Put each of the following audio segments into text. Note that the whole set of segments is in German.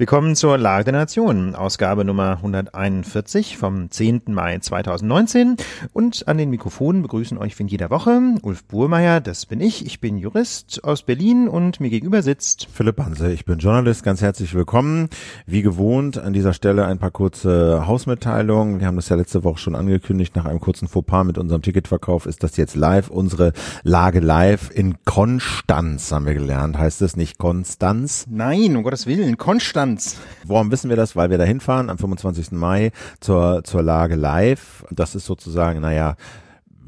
Willkommen zur Lage der Nation, Ausgabe Nummer 141 vom 10. Mai 2019. Und an den Mikrofonen begrüßen euch wie in jeder Woche Ulf Burmeier, das bin ich. Ich bin Jurist aus Berlin und mir gegenüber sitzt Philipp Hanse, ich bin Journalist. Ganz herzlich willkommen. Wie gewohnt an dieser Stelle ein paar kurze Hausmitteilungen. Wir haben das ja letzte Woche schon angekündigt. Nach einem kurzen Fauxpas mit unserem Ticketverkauf ist das jetzt live. Unsere Lage live in Konstanz haben wir gelernt. Heißt es nicht Konstanz? Nein, um Gottes Willen, Konstanz. Distanz. Warum wissen wir das? Weil wir da hinfahren am 25. Mai zur, zur Lage live. Das ist sozusagen, naja,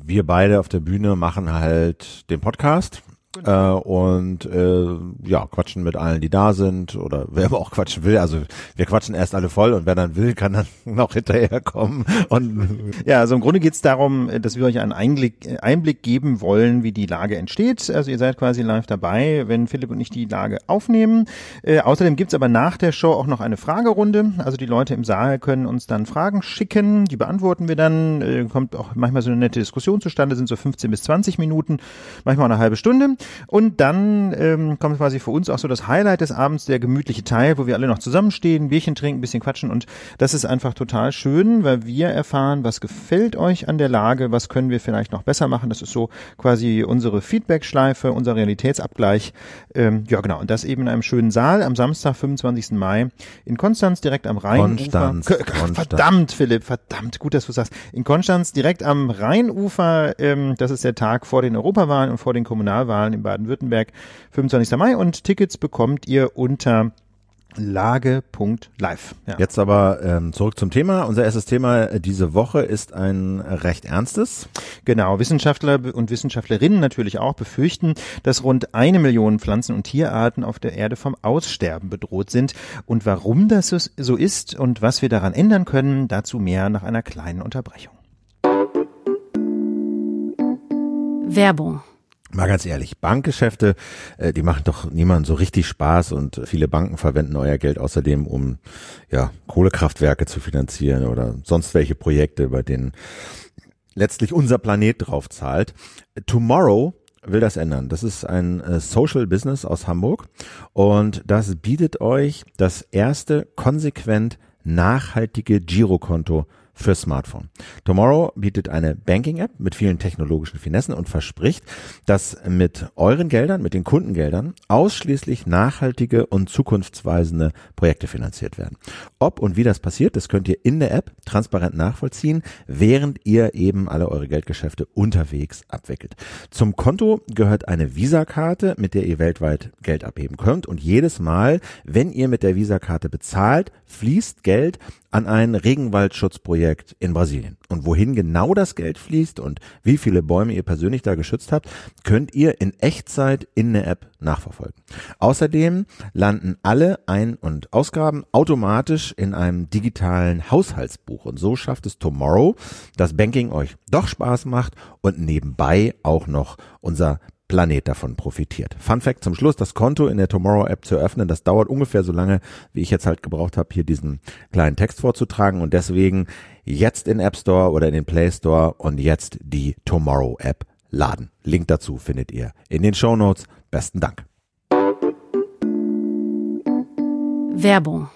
wir beide auf der Bühne machen halt den Podcast Genau. Äh, und äh, ja, quatschen mit allen, die da sind oder wer aber auch quatschen will. Also wir quatschen erst alle voll und wer dann will, kann dann noch hinterherkommen. Und ja, also im Grunde geht es darum, dass wir euch einen Einblick, Einblick geben wollen, wie die Lage entsteht. Also ihr seid quasi live dabei, wenn Philipp und ich die Lage aufnehmen. Äh, außerdem gibt's aber nach der Show auch noch eine Fragerunde. Also die Leute im Saal können uns dann Fragen schicken, die beantworten wir dann. Äh, kommt auch manchmal so eine nette Diskussion zustande, sind so 15 bis 20 Minuten, manchmal eine halbe Stunde. Und dann ähm, kommt quasi für uns auch so das Highlight des Abends, der gemütliche Teil, wo wir alle noch zusammenstehen, Bierchen trinken, bisschen quatschen und das ist einfach total schön, weil wir erfahren, was gefällt euch an der Lage, was können wir vielleicht noch besser machen. Das ist so quasi unsere Feedback-Schleife, unser Realitätsabgleich. Ähm, ja genau, und das eben in einem schönen Saal am Samstag, 25. Mai in Konstanz, direkt am Rheinufer. Konstanz. Verdammt, Philipp, verdammt, gut, dass du sagst. In Konstanz, direkt am Rheinufer, ähm, das ist der Tag vor den Europawahlen und vor den Kommunalwahlen in Baden-Württemberg, 25. Mai und Tickets bekommt ihr unter Lage.live. Ja. Jetzt aber ähm, zurück zum Thema. Unser erstes Thema äh, diese Woche ist ein recht ernstes. Genau, Wissenschaftler und Wissenschaftlerinnen natürlich auch befürchten, dass rund eine Million Pflanzen- und Tierarten auf der Erde vom Aussterben bedroht sind. Und warum das so ist und was wir daran ändern können, dazu mehr nach einer kleinen Unterbrechung. Werbung Mal ganz ehrlich, Bankgeschäfte, äh, die machen doch niemandem so richtig Spaß und viele Banken verwenden euer Geld außerdem, um ja Kohlekraftwerke zu finanzieren oder sonst welche Projekte, bei denen letztlich unser Planet drauf zahlt. Tomorrow will das ändern. Das ist ein äh, Social Business aus Hamburg und das bietet euch das erste konsequent nachhaltige Girokonto für Smartphone. Tomorrow bietet eine Banking-App mit vielen technologischen Finessen und verspricht, dass mit euren Geldern, mit den Kundengeldern ausschließlich nachhaltige und zukunftsweisende Projekte finanziert werden. Ob und wie das passiert, das könnt ihr in der App transparent nachvollziehen, während ihr eben alle eure Geldgeschäfte unterwegs abwickelt. Zum Konto gehört eine Visa-Karte, mit der ihr weltweit Geld abheben könnt und jedes Mal, wenn ihr mit der Visa-Karte bezahlt, fließt Geld an ein Regenwaldschutzprojekt in Brasilien. Und wohin genau das Geld fließt und wie viele Bäume ihr persönlich da geschützt habt, könnt ihr in Echtzeit in der App nachverfolgen. Außerdem landen alle Ein- und Ausgaben automatisch in einem digitalen Haushaltsbuch. Und so schafft es Tomorrow, dass Banking euch doch Spaß macht und nebenbei auch noch unser Planet davon profitiert. Fun Fact zum Schluss, das Konto in der Tomorrow App zu öffnen, das dauert ungefähr so lange, wie ich jetzt halt gebraucht habe, hier diesen kleinen Text vorzutragen und deswegen jetzt in App Store oder in den Play Store und jetzt die Tomorrow App laden. Link dazu findet ihr in den Show Notes. Besten Dank. Werbung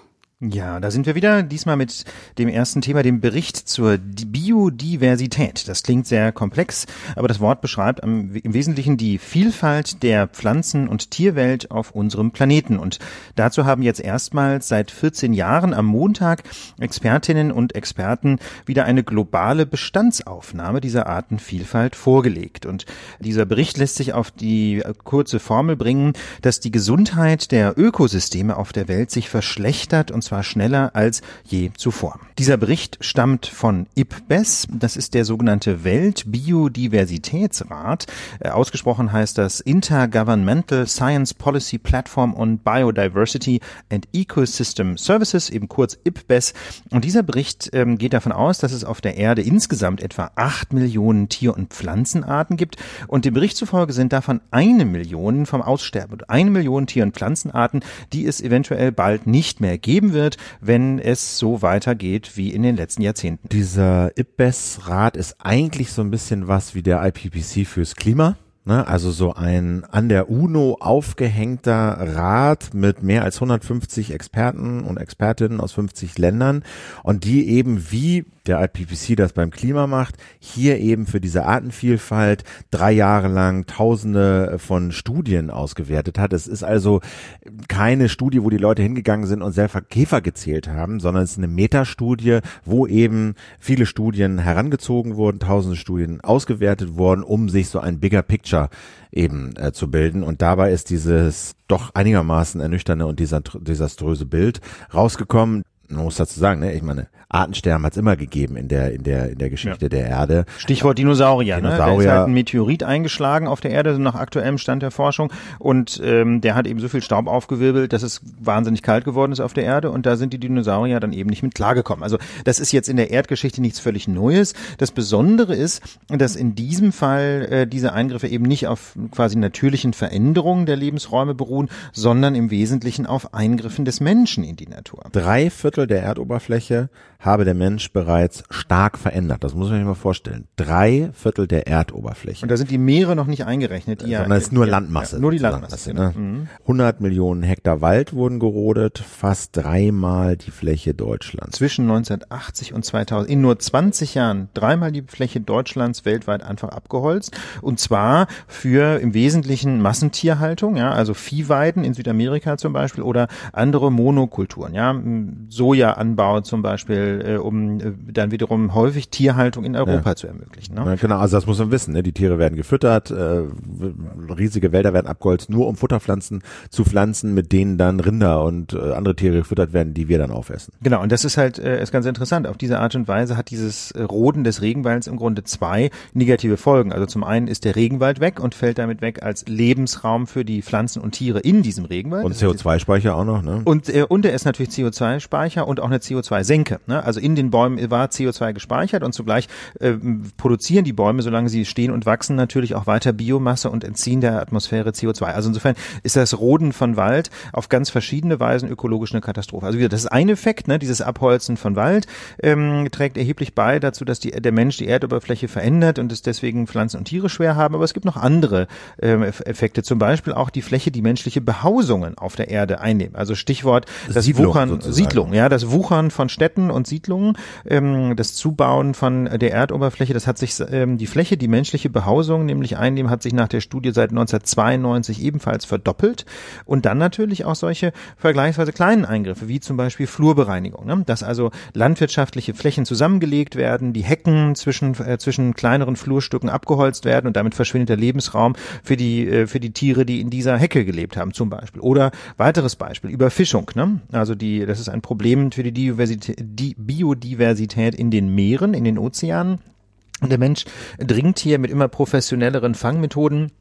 ja, da sind wir wieder, diesmal mit dem ersten Thema, dem Bericht zur Biodiversität. Das klingt sehr komplex, aber das Wort beschreibt im Wesentlichen die Vielfalt der Pflanzen- und Tierwelt auf unserem Planeten. Und dazu haben jetzt erstmals seit 14 Jahren am Montag Expertinnen und Experten wieder eine globale Bestandsaufnahme dieser Artenvielfalt vorgelegt. Und dieser Bericht lässt sich auf die kurze Formel bringen, dass die Gesundheit der Ökosysteme auf der Welt sich verschlechtert und zwar schneller als je zuvor. Dieser Bericht stammt von IPBES, das ist der sogenannte Weltbiodiversitätsrat. Äh, ausgesprochen heißt das Intergovernmental Science Policy Platform on Biodiversity and Ecosystem Services, eben kurz IPBES. Und dieser Bericht ähm, geht davon aus, dass es auf der Erde insgesamt etwa acht Millionen Tier- und Pflanzenarten gibt. Und dem Bericht zufolge sind davon eine Million vom Aussterben. Eine Million Tier- und Pflanzenarten, die es eventuell bald nicht mehr geben wird wird, wenn es so weitergeht wie in den letzten Jahrzehnten. Dieser IPBES-Rat ist eigentlich so ein bisschen was wie der IPPC fürs Klima. Ne? Also so ein an der UNO aufgehängter Rat mit mehr als 150 Experten und Expertinnen aus 50 Ländern und die eben wie der IPCC das beim Klima macht, hier eben für diese Artenvielfalt drei Jahre lang Tausende von Studien ausgewertet hat. Es ist also keine Studie, wo die Leute hingegangen sind und selber Käfer gezählt haben, sondern es ist eine Metastudie, wo eben viele Studien herangezogen wurden, tausende Studien ausgewertet wurden, um sich so ein bigger picture eben äh, zu bilden. Und dabei ist dieses doch einigermaßen ernüchternde und desaströse Bild rausgekommen man muss dazu sagen, ne, ich meine, Artensterben hat es immer gegeben in der in der in der Geschichte ja. der Erde. Stichwort Dinosaurier. Dinosaurier. Ne? Da ist halt ein Meteorit eingeschlagen auf der Erde, so nach aktuellem Stand der Forschung, und ähm, der hat eben so viel Staub aufgewirbelt, dass es wahnsinnig kalt geworden ist auf der Erde, und da sind die Dinosaurier dann eben nicht mit klargekommen. Also das ist jetzt in der Erdgeschichte nichts völlig Neues. Das Besondere ist, dass in diesem Fall äh, diese Eingriffe eben nicht auf quasi natürlichen Veränderungen der Lebensräume beruhen, sondern im Wesentlichen auf Eingriffen des Menschen in die Natur. Drei Viertel der Erdoberfläche habe der Mensch bereits stark verändert. Das muss man sich mal vorstellen. Drei Viertel der Erdoberfläche. Und da sind die Meere noch nicht eingerechnet. Die Sondern ja, es ist nur Landmasse. Ja, nur die Landmasse. Genau. Ne? 100 mhm. Millionen Hektar Wald wurden gerodet, fast dreimal die Fläche Deutschlands. Zwischen 1980 und 2000, in nur 20 Jahren, dreimal die Fläche Deutschlands weltweit einfach abgeholzt. Und zwar für im Wesentlichen Massentierhaltung, ja, also Viehweiden in Südamerika zum Beispiel oder andere Monokulturen, ja, Sojaanbau zum Beispiel, äh, um äh, dann wiederum häufig Tierhaltung in Europa ja. zu ermöglichen. Ne? Ja, genau, also das muss man wissen. Ne? Die Tiere werden gefüttert, äh, riesige Wälder werden abgeholzt, nur um Futterpflanzen zu pflanzen, mit denen dann Rinder und äh, andere Tiere gefüttert werden, die wir dann aufessen. Genau, und das ist halt äh, ist ganz interessant. Auf diese Art und Weise hat dieses äh, Roden des Regenwalds im Grunde zwei negative Folgen. Also zum einen ist der Regenwald weg und fällt damit weg als Lebensraum für die Pflanzen und Tiere in diesem Regenwald. Und CO2-Speicher auch noch, ne? Und, äh, und er ist natürlich CO2-Speicher und auch eine CO2-Senke. Ne? Also in den Bäumen war CO2 gespeichert und zugleich äh, produzieren die Bäume, solange sie stehen und wachsen, natürlich auch weiter Biomasse und entziehen der Atmosphäre CO2. Also insofern ist das Roden von Wald auf ganz verschiedene Weisen ökologisch eine Katastrophe. Also wieder, das ist ein Effekt, ne, dieses Abholzen von Wald ähm, trägt erheblich bei dazu, dass die, der Mensch die Erdoberfläche verändert und es deswegen Pflanzen und Tiere schwer haben. Aber es gibt noch andere ähm, Effekte, zum Beispiel auch die Fläche, die menschliche Behausungen auf der Erde einnehmen. Also Stichwort das Siedlung, Wuchern, sozusagen. Siedlung, ja, das Wuchern von Städten und Siedlungen ähm, das Zubauen von der Erdoberfläche, das hat sich ähm, die Fläche, die menschliche Behausung nämlich einnehmen, hat sich nach der Studie seit 1992 ebenfalls verdoppelt. Und dann natürlich auch solche vergleichsweise kleinen Eingriffe, wie zum Beispiel Flurbereinigung, ne? dass also landwirtschaftliche Flächen zusammengelegt werden, die Hecken zwischen, äh, zwischen kleineren Flurstücken abgeholzt werden und damit verschwindet der Lebensraum für die, äh, für die Tiere, die in dieser Hecke gelebt haben zum Beispiel. Oder weiteres Beispiel, Überfischung. Ne? Also die, das ist ein Problem für die Diversität, die Biodiversität in den Meeren, in den Ozeanen. Und der Mensch dringt hier mit immer professionelleren Fangmethoden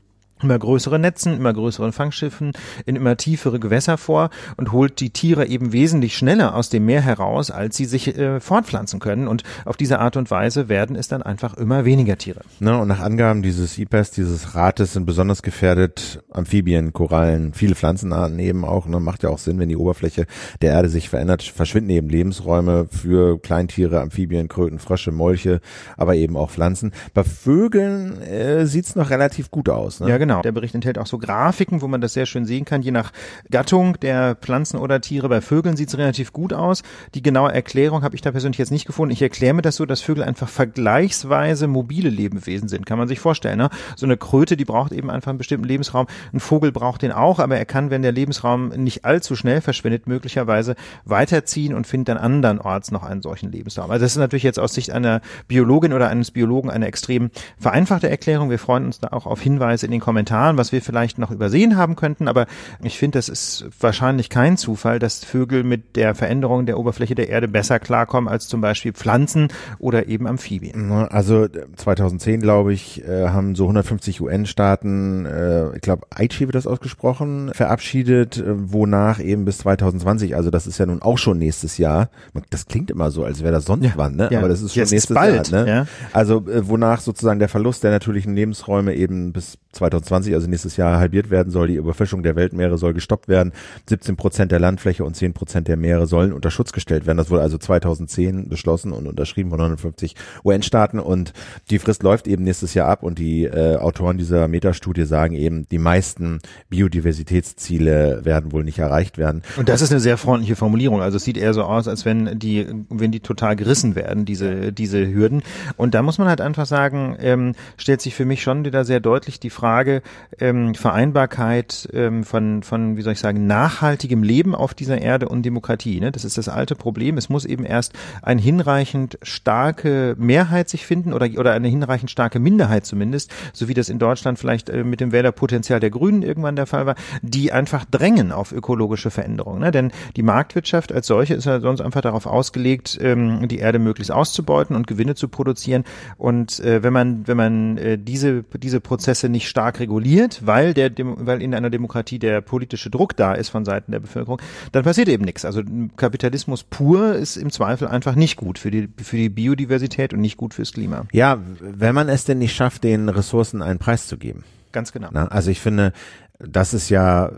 immer größere Netzen, immer größeren Fangschiffen, in immer tiefere Gewässer vor und holt die Tiere eben wesentlich schneller aus dem Meer heraus, als sie sich äh, fortpflanzen können. Und auf diese Art und Weise werden es dann einfach immer weniger Tiere. Ne, und nach Angaben dieses IPES, dieses Rates, sind besonders gefährdet Amphibien, Korallen, viele Pflanzenarten eben auch. Ne, macht ja auch Sinn, wenn die Oberfläche der Erde sich verändert, verschwinden eben Lebensräume für Kleintiere, Amphibien, Kröten, Frösche, Molche, aber eben auch Pflanzen. Bei Vögeln äh, sieht's noch relativ gut aus. Ne? Ja, genau. Der Bericht enthält auch so Grafiken, wo man das sehr schön sehen kann, je nach Gattung der Pflanzen oder Tiere. Bei Vögeln sieht es relativ gut aus. Die genaue Erklärung habe ich da persönlich jetzt nicht gefunden. Ich erkläre mir das so, dass Vögel einfach vergleichsweise mobile Lebewesen sind. Kann man sich vorstellen. Ne? So eine Kröte, die braucht eben einfach einen bestimmten Lebensraum. Ein Vogel braucht den auch, aber er kann, wenn der Lebensraum nicht allzu schnell verschwindet, möglicherweise weiterziehen und findet dann andernorts noch einen solchen Lebensraum. Also das ist natürlich jetzt aus Sicht einer Biologin oder eines Biologen eine extrem vereinfachte Erklärung. Wir freuen uns da auch auf Hinweise in den Kommentaren Kommentaren, was wir vielleicht noch übersehen haben könnten, aber ich finde, das ist wahrscheinlich kein Zufall, dass Vögel mit der Veränderung der Oberfläche der Erde besser klarkommen als zum Beispiel Pflanzen oder eben Amphibien. Also 2010, glaube ich, äh, haben so 150 UN-Staaten, äh, ich glaube, Aichi wird das ausgesprochen, verabschiedet, äh, wonach eben bis 2020, also das ist ja nun auch schon nächstes Jahr. Das klingt immer so, als wäre das sonst ja, wann, ne? Ja, aber das ist schon nächstes bald, Jahr. Ne? Ja. Also wonach sozusagen der Verlust der natürlichen Lebensräume eben bis 2020 2020, also nächstes Jahr halbiert werden soll. Die Überfischung der Weltmeere soll gestoppt werden. 17 Prozent der Landfläche und 10 Prozent der Meere sollen unter Schutz gestellt werden. Das wurde also 2010 beschlossen und unterschrieben von 59 UN-Staaten und die Frist läuft eben nächstes Jahr ab und die äh, Autoren dieser Metastudie sagen eben, die meisten Biodiversitätsziele werden wohl nicht erreicht werden. Und das ist eine sehr freundliche Formulierung. Also es sieht eher so aus, als wenn die, wenn die total gerissen werden, diese, diese Hürden. Und da muss man halt einfach sagen, ähm, stellt sich für mich schon wieder sehr deutlich die Frage ähm, Vereinbarkeit ähm, von, von, wie soll ich sagen, nachhaltigem Leben auf dieser Erde und Demokratie. Ne? Das ist das alte Problem. Es muss eben erst ein hinreichend starke Mehrheit sich finden oder, oder eine hinreichend starke Minderheit zumindest, so wie das in Deutschland vielleicht äh, mit dem Wählerpotenzial der Grünen irgendwann der Fall war, die einfach drängen auf ökologische Veränderungen. Ne? Denn die Marktwirtschaft als solche ist ja sonst einfach darauf ausgelegt, ähm, die Erde möglichst auszubeuten und Gewinne zu produzieren. Und äh, wenn man, wenn man äh, diese, diese Prozesse nicht stark reguliert, weil der, weil in einer Demokratie der politische Druck da ist von Seiten der Bevölkerung, dann passiert eben nichts. Also Kapitalismus pur ist im Zweifel einfach nicht gut für die, für die Biodiversität und nicht gut fürs Klima. Ja, wenn man es denn nicht schafft, den Ressourcen einen Preis zu geben. Ganz genau. Na, also ich finde, das ist ja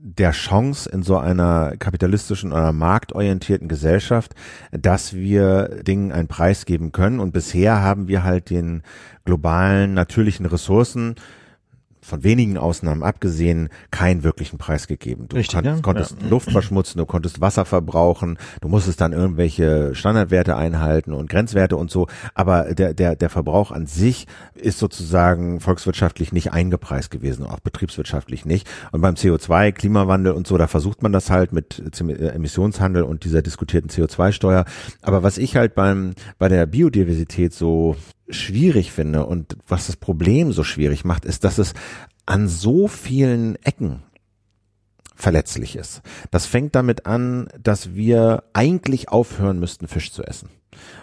der Chance in so einer kapitalistischen oder marktorientierten Gesellschaft, dass wir Dingen einen Preis geben können. Und bisher haben wir halt den globalen natürlichen Ressourcen von wenigen Ausnahmen abgesehen keinen wirklichen Preis gegeben. Du Richtig, kon ja? konntest Ja. Luft verschmutzen, du konntest Wasser verbrauchen, du musstest dann irgendwelche Standardwerte einhalten und Grenzwerte und so, aber der, der, der Verbrauch an sich ist sozusagen volkswirtschaftlich nicht eingepreist gewesen, auch betriebswirtschaftlich nicht. Und beim CO2, Klimawandel und so, da versucht man das halt mit äh, Emissionshandel und dieser diskutierten CO2-Steuer. Aber was ich halt beim, bei der Biodiversität so schwierig finde und was das Problem so schwierig macht, ist, dass es an so vielen Ecken verletzlich ist. Das fängt damit an, dass wir eigentlich aufhören müssten, Fisch zu essen.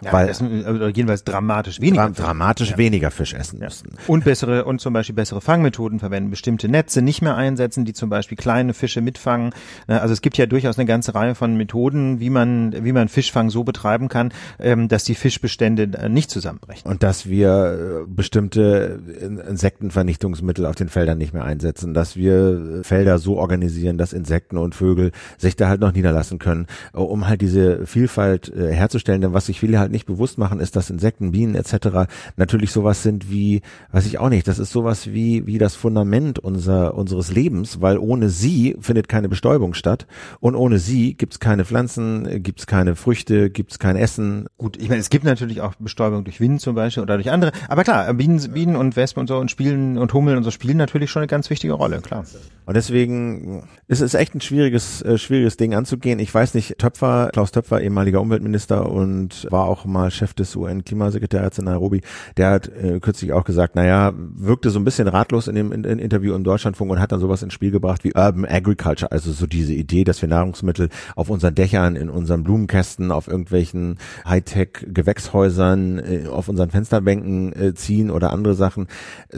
Ja, weil das, oder jedenfalls dramatisch weniger. dra dramatisch Ja. weniger Fisch essen müssen. Und bessere und zum Beispiel bessere Fangmethoden verwenden, bestimmte Netze nicht mehr einsetzen, die zum Beispiel kleine Fische mitfangen. Ne, Also es gibt ja durchaus eine ganze Reihe von Methoden, wie man wie man Fischfang so betreiben kann, ähm, dass die Fischbestände äh, nicht zusammenbrechen. Und dass wir äh, bestimmte In- Insektenvernichtungsmittel auf den Feldern nicht mehr einsetzen, dass wir äh, Felder so organisieren, dass Insekten und Vögel sich da halt noch niederlassen können, äh, um halt diese Vielfalt äh, herzustellen. Denn was sich viele halt nicht bewusst machen, ist, dass Insekten, Bienen etc. natürlich sowas sind wie, weiß ich auch nicht, das ist sowas wie wie das Fundament unser, unseres Lebens, weil ohne sie findet keine Bestäubung statt und ohne sie gibt's keine Pflanzen, gibt's keine Früchte, gibt's kein Essen, Gut, ich meine, es gibt natürlich auch Bestäubung durch Wind zum Beispiel oder durch andere. Aber klar, Bienen, Bienen und Wespen und so und spielen und Hummeln und so spielen natürlich schon eine ganz wichtige Rolle, klar. Und deswegen ist es echt ein schwieriges, äh, schwieriges Ding anzugehen. Ich weiß nicht, Töpfer, Klaus Töpfer, ehemaliger Umweltminister und war auch mal Chef des UN-Klimasekretariats in Nairobi, der hat äh, kürzlich auch gesagt, naja, wirkte so ein bisschen ratlos in dem in, in Interview im Deutschlandfunk und hat dann sowas ins Spiel gebracht wie Urban Agriculture, also so diese Idee, dass wir Nahrungsmittel auf unseren Dächern, in unseren Blumenkästen, auf irgendwelchen Hightech-Gewächshäusern, äh, auf unseren Fensterbänken äh, ziehen oder andere Sachen.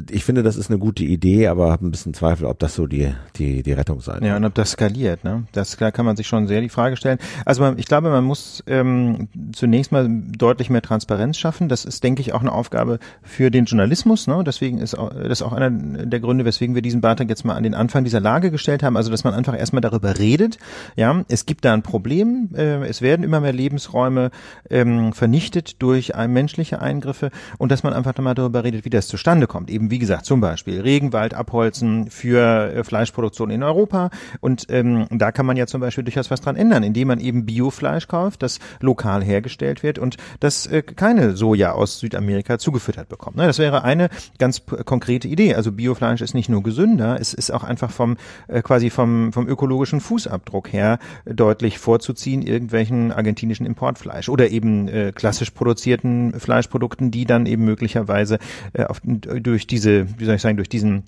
Ich finde, das ist eine gute Idee, aber habe ein bisschen Zweifel, ob das so die, die, die Rettung sein Ja, und ob das skaliert, ne? Das da kann man sich schon sehr die Frage stellen. Also man, ich glaube, man muss ähm, zunächst mal deutlich mehr Transparenz schaffen. Das ist, denke ich, auch eine Aufgabe für den Journalismus. Ne? Deswegen ist auch, das ist auch einer der Gründe, weswegen wir diesen Beitrag jetzt mal an den Anfang dieser Lage gestellt haben. Also dass man einfach erstmal darüber redet. Ja, es gibt da ein Problem. Äh, es werden immer mehr Lebensräume ähm, vernichtet durch ein, menschliche Eingriffe und dass man einfach mal darüber redet, wie das zustande kommt. Eben wie gesagt, zum Beispiel Regenwald abholzen für äh, Fleischproduktion in Europa. Und ähm, da kann man ja zum Beispiel durchaus was dran ändern, indem man eben Biofleisch kauft, das lokal hergestellt wird und das äh, keine Soja aus Südamerika zugefüttert bekommt. Ne, das wäre eine ganz konkrete Idee. Also Biofleisch ist nicht nur gesünder, es ist auch einfach vom äh, quasi vom vom ökologischen Fußabdruck her äh, deutlich vorzuziehen irgendwelchen argentinischen Importfleisch oder eben äh, klassisch produzierten Fleischprodukten, die dann eben möglicherweise äh, auf, durch diese, wie soll ich sagen, durch diesen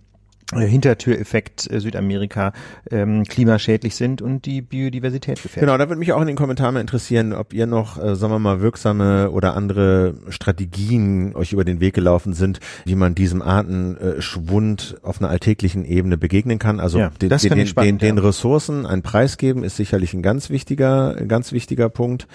Hintertüreffekt äh, Südamerika ähm, klimaschädlich sind und die Biodiversität gefährden. Genau, da würde mich auch in den Kommentaren mal interessieren, ob ihr noch, äh, sagen wir mal, wirksame oder andere Strategien euch über den Weg gelaufen sind, wie man diesem Artenschwund auf einer alltäglichen Ebene begegnen kann. Also Ja, den, das den, ich spannend, den, den ja. Ressourcen einen Preis geben, ist sicherlich ein ganz wichtiger, ein ganz wichtiger Punkt.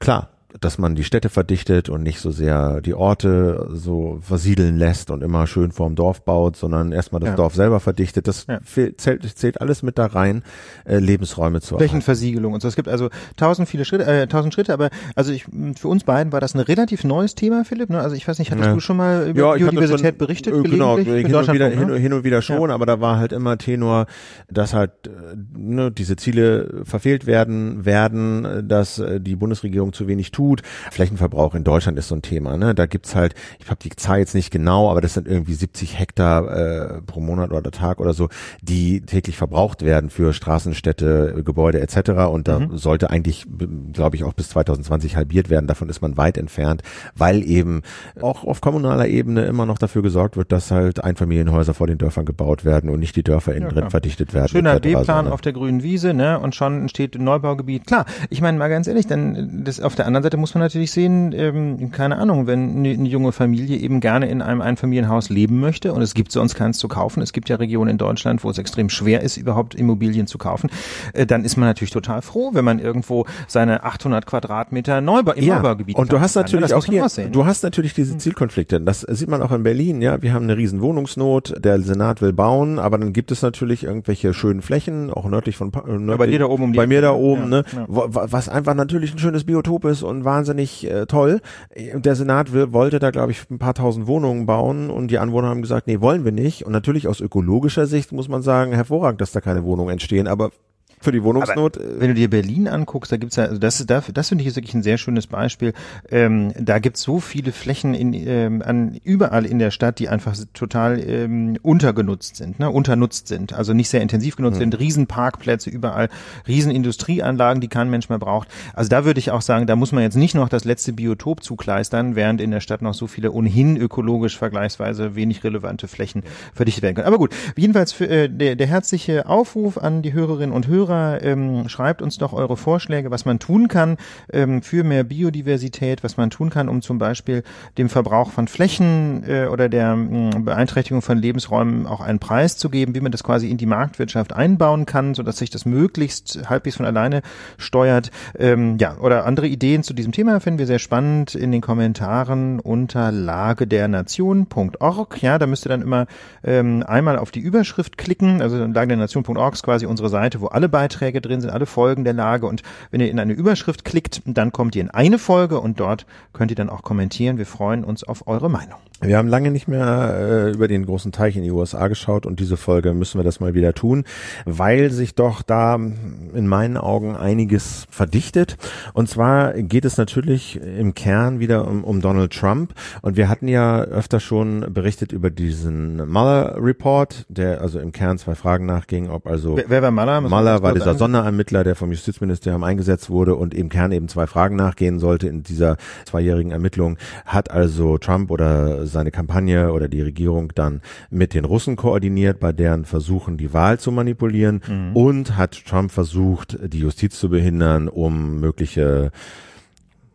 Klar, dass man die Städte verdichtet und nicht so sehr die Orte so versiedeln lässt und immer schön vorm Dorf baut, sondern erstmal das Ja. Dorf selber verdichtet. Das Ja. zählt, zählt alles mit da rein, äh, Lebensräume zu. Flächenversiegelung und so. Es gibt also tausend viele Schritte, äh, tausend Schritte, aber also ich, für uns beiden war das ein relativ neues Thema, Philipp. Ne? Also ich weiß nicht, hattest Ja. du schon mal über Biodiversität schon, berichtet? äh, Genau, gelegentlich? hin und, wieder, hin, ne? und- hin und wieder schon, aber da war halt immer Tenor, dass halt äh, ne, diese Ziele verfehlt werden, werden, äh, dass äh, die Bundesregierung zu wenig tut. Flächenverbrauch in Deutschland ist so ein Thema. Ne? Da gibt's halt, ich habe die Zahl jetzt nicht genau, aber das sind irgendwie 70 Hektar äh, pro Monat oder Tag oder so, die täglich verbraucht werden für Straßen, Städte, Gebäude etc. Und da sollte eigentlich, glaube ich, auch bis 2020 halbiert werden. Davon ist man weit entfernt, weil eben auch auf kommunaler Ebene immer noch dafür gesorgt wird, dass halt Einfamilienhäuser vor den Dörfern gebaut werden und nicht die Dörfer innen Ja, drin verdichtet werden. Schöner. So, ne? auf der grünen Wiese, ne? Und schon entsteht ein Neubaugebiet. Klar, ich meine mal ganz ehrlich, dann das auf der anderen Seite muss man natürlich sehen, ähm, keine Ahnung, wenn eine, eine junge Familie eben gerne in einem Einfamilienhaus leben möchte und es gibt sonst keins zu kaufen. Es gibt ja Regionen in Deutschland, wo es extrem schwer ist, überhaupt Immobilien zu kaufen. Äh, dann ist man natürlich total froh, wenn man irgendwo seine 800 Quadratmeter Neubau im Neubaugebiet und du hast kann. natürlich Das auch hier, aussehen. du hast natürlich diese Zielkonflikte. Das sieht man auch in Berlin. Ja, wir haben eine riesen Wohnungsnot. Der Senat will bauen, aber dann gibt es natürlich irgendwelche schönen Flächen, auch nördlich von Pa- äh, nördlich, bei dir da oben um bei mir da ne? oben, Ja, ne, ja. was einfach natürlich ein schönes Biotop ist und wahnsinnig äh, toll. Der Senat will, wollte da glaube ich ein paar tausend Wohnungen bauen und die Anwohner haben gesagt, nee, wollen wir nicht. Und natürlich aus ökologischer Sicht muss man sagen, hervorragend, dass da keine Wohnungen entstehen, aber für die Wohnungsnot äh, Wenn du dir Berlin anguckst, da gibt's ja, also das, das, das finde ich ist wirklich ein sehr schönes Beispiel. Ähm, da gibt's so viele Flächen in, ähm, an überall in der Stadt, die einfach total ähm, untergenutzt sind, ne, unternutzt sind, also nicht sehr intensiv genutzt sind. Riesenparkplätze überall, Riesenindustrieanlagen, die kein Mensch mehr braucht. Also da würde ich auch sagen, da muss man jetzt nicht noch das letzte Biotop zukleistern, während in der Stadt noch so viele ohnehin ökologisch vergleichsweise wenig relevante Flächen verdichtet werden können. Aber gut, jedenfalls für, äh, der, der herzliche Aufruf an die Hörerinnen und Hörer, ähm, schreibt uns doch eure Vorschläge, was man tun kann ähm, für mehr Biodiversität, was man tun kann, um zum Beispiel dem Verbrauch von Flächen äh, oder der mh, Beeinträchtigung von Lebensräumen auch einen Preis zu geben, wie man das quasi in die Marktwirtschaft einbauen kann, sodass sich das möglichst halbwegs von alleine steuert. Ähm, ja, oder andere Ideen zu diesem Thema finden wir sehr spannend in den Kommentaren unter lagedernation.org. Ja, da müsst ihr dann immer ähm, einmal auf die Überschrift klicken, also lagedernation.org ist quasi unsere Seite, wo alle Beiträge drin sind, alle Folgen der Lage und wenn ihr in eine Überschrift klickt, dann kommt ihr in eine Folge und dort könnt ihr dann auch kommentieren. Wir freuen uns auf eure Meinung. Wir haben lange nicht mehr äh, über den großen Teich in die USA geschaut und diese Folge müssen wir das mal wieder tun, weil sich doch da in meinen Augen einiges verdichtet. Und zwar geht es natürlich im Kern wieder um, um Donald Trump. Und wir hatten ja öfter schon berichtet über diesen Mueller Report, der also im Kern zwei Fragen nachging, ob also Wer, wer war Mueller? Mueller war dieser. Sonderermittler, der vom Justizministerium eingesetzt wurde und im Kern eben zwei Fragen nachgehen sollte in dieser zweijährigen Ermittlung. Hat also Trump oder seine Kampagne oder die Regierung dann mit den Russen koordiniert, bei deren Versuchen die Wahl zu manipulieren und hat Trump versucht, die Justiz zu behindern, um mögliche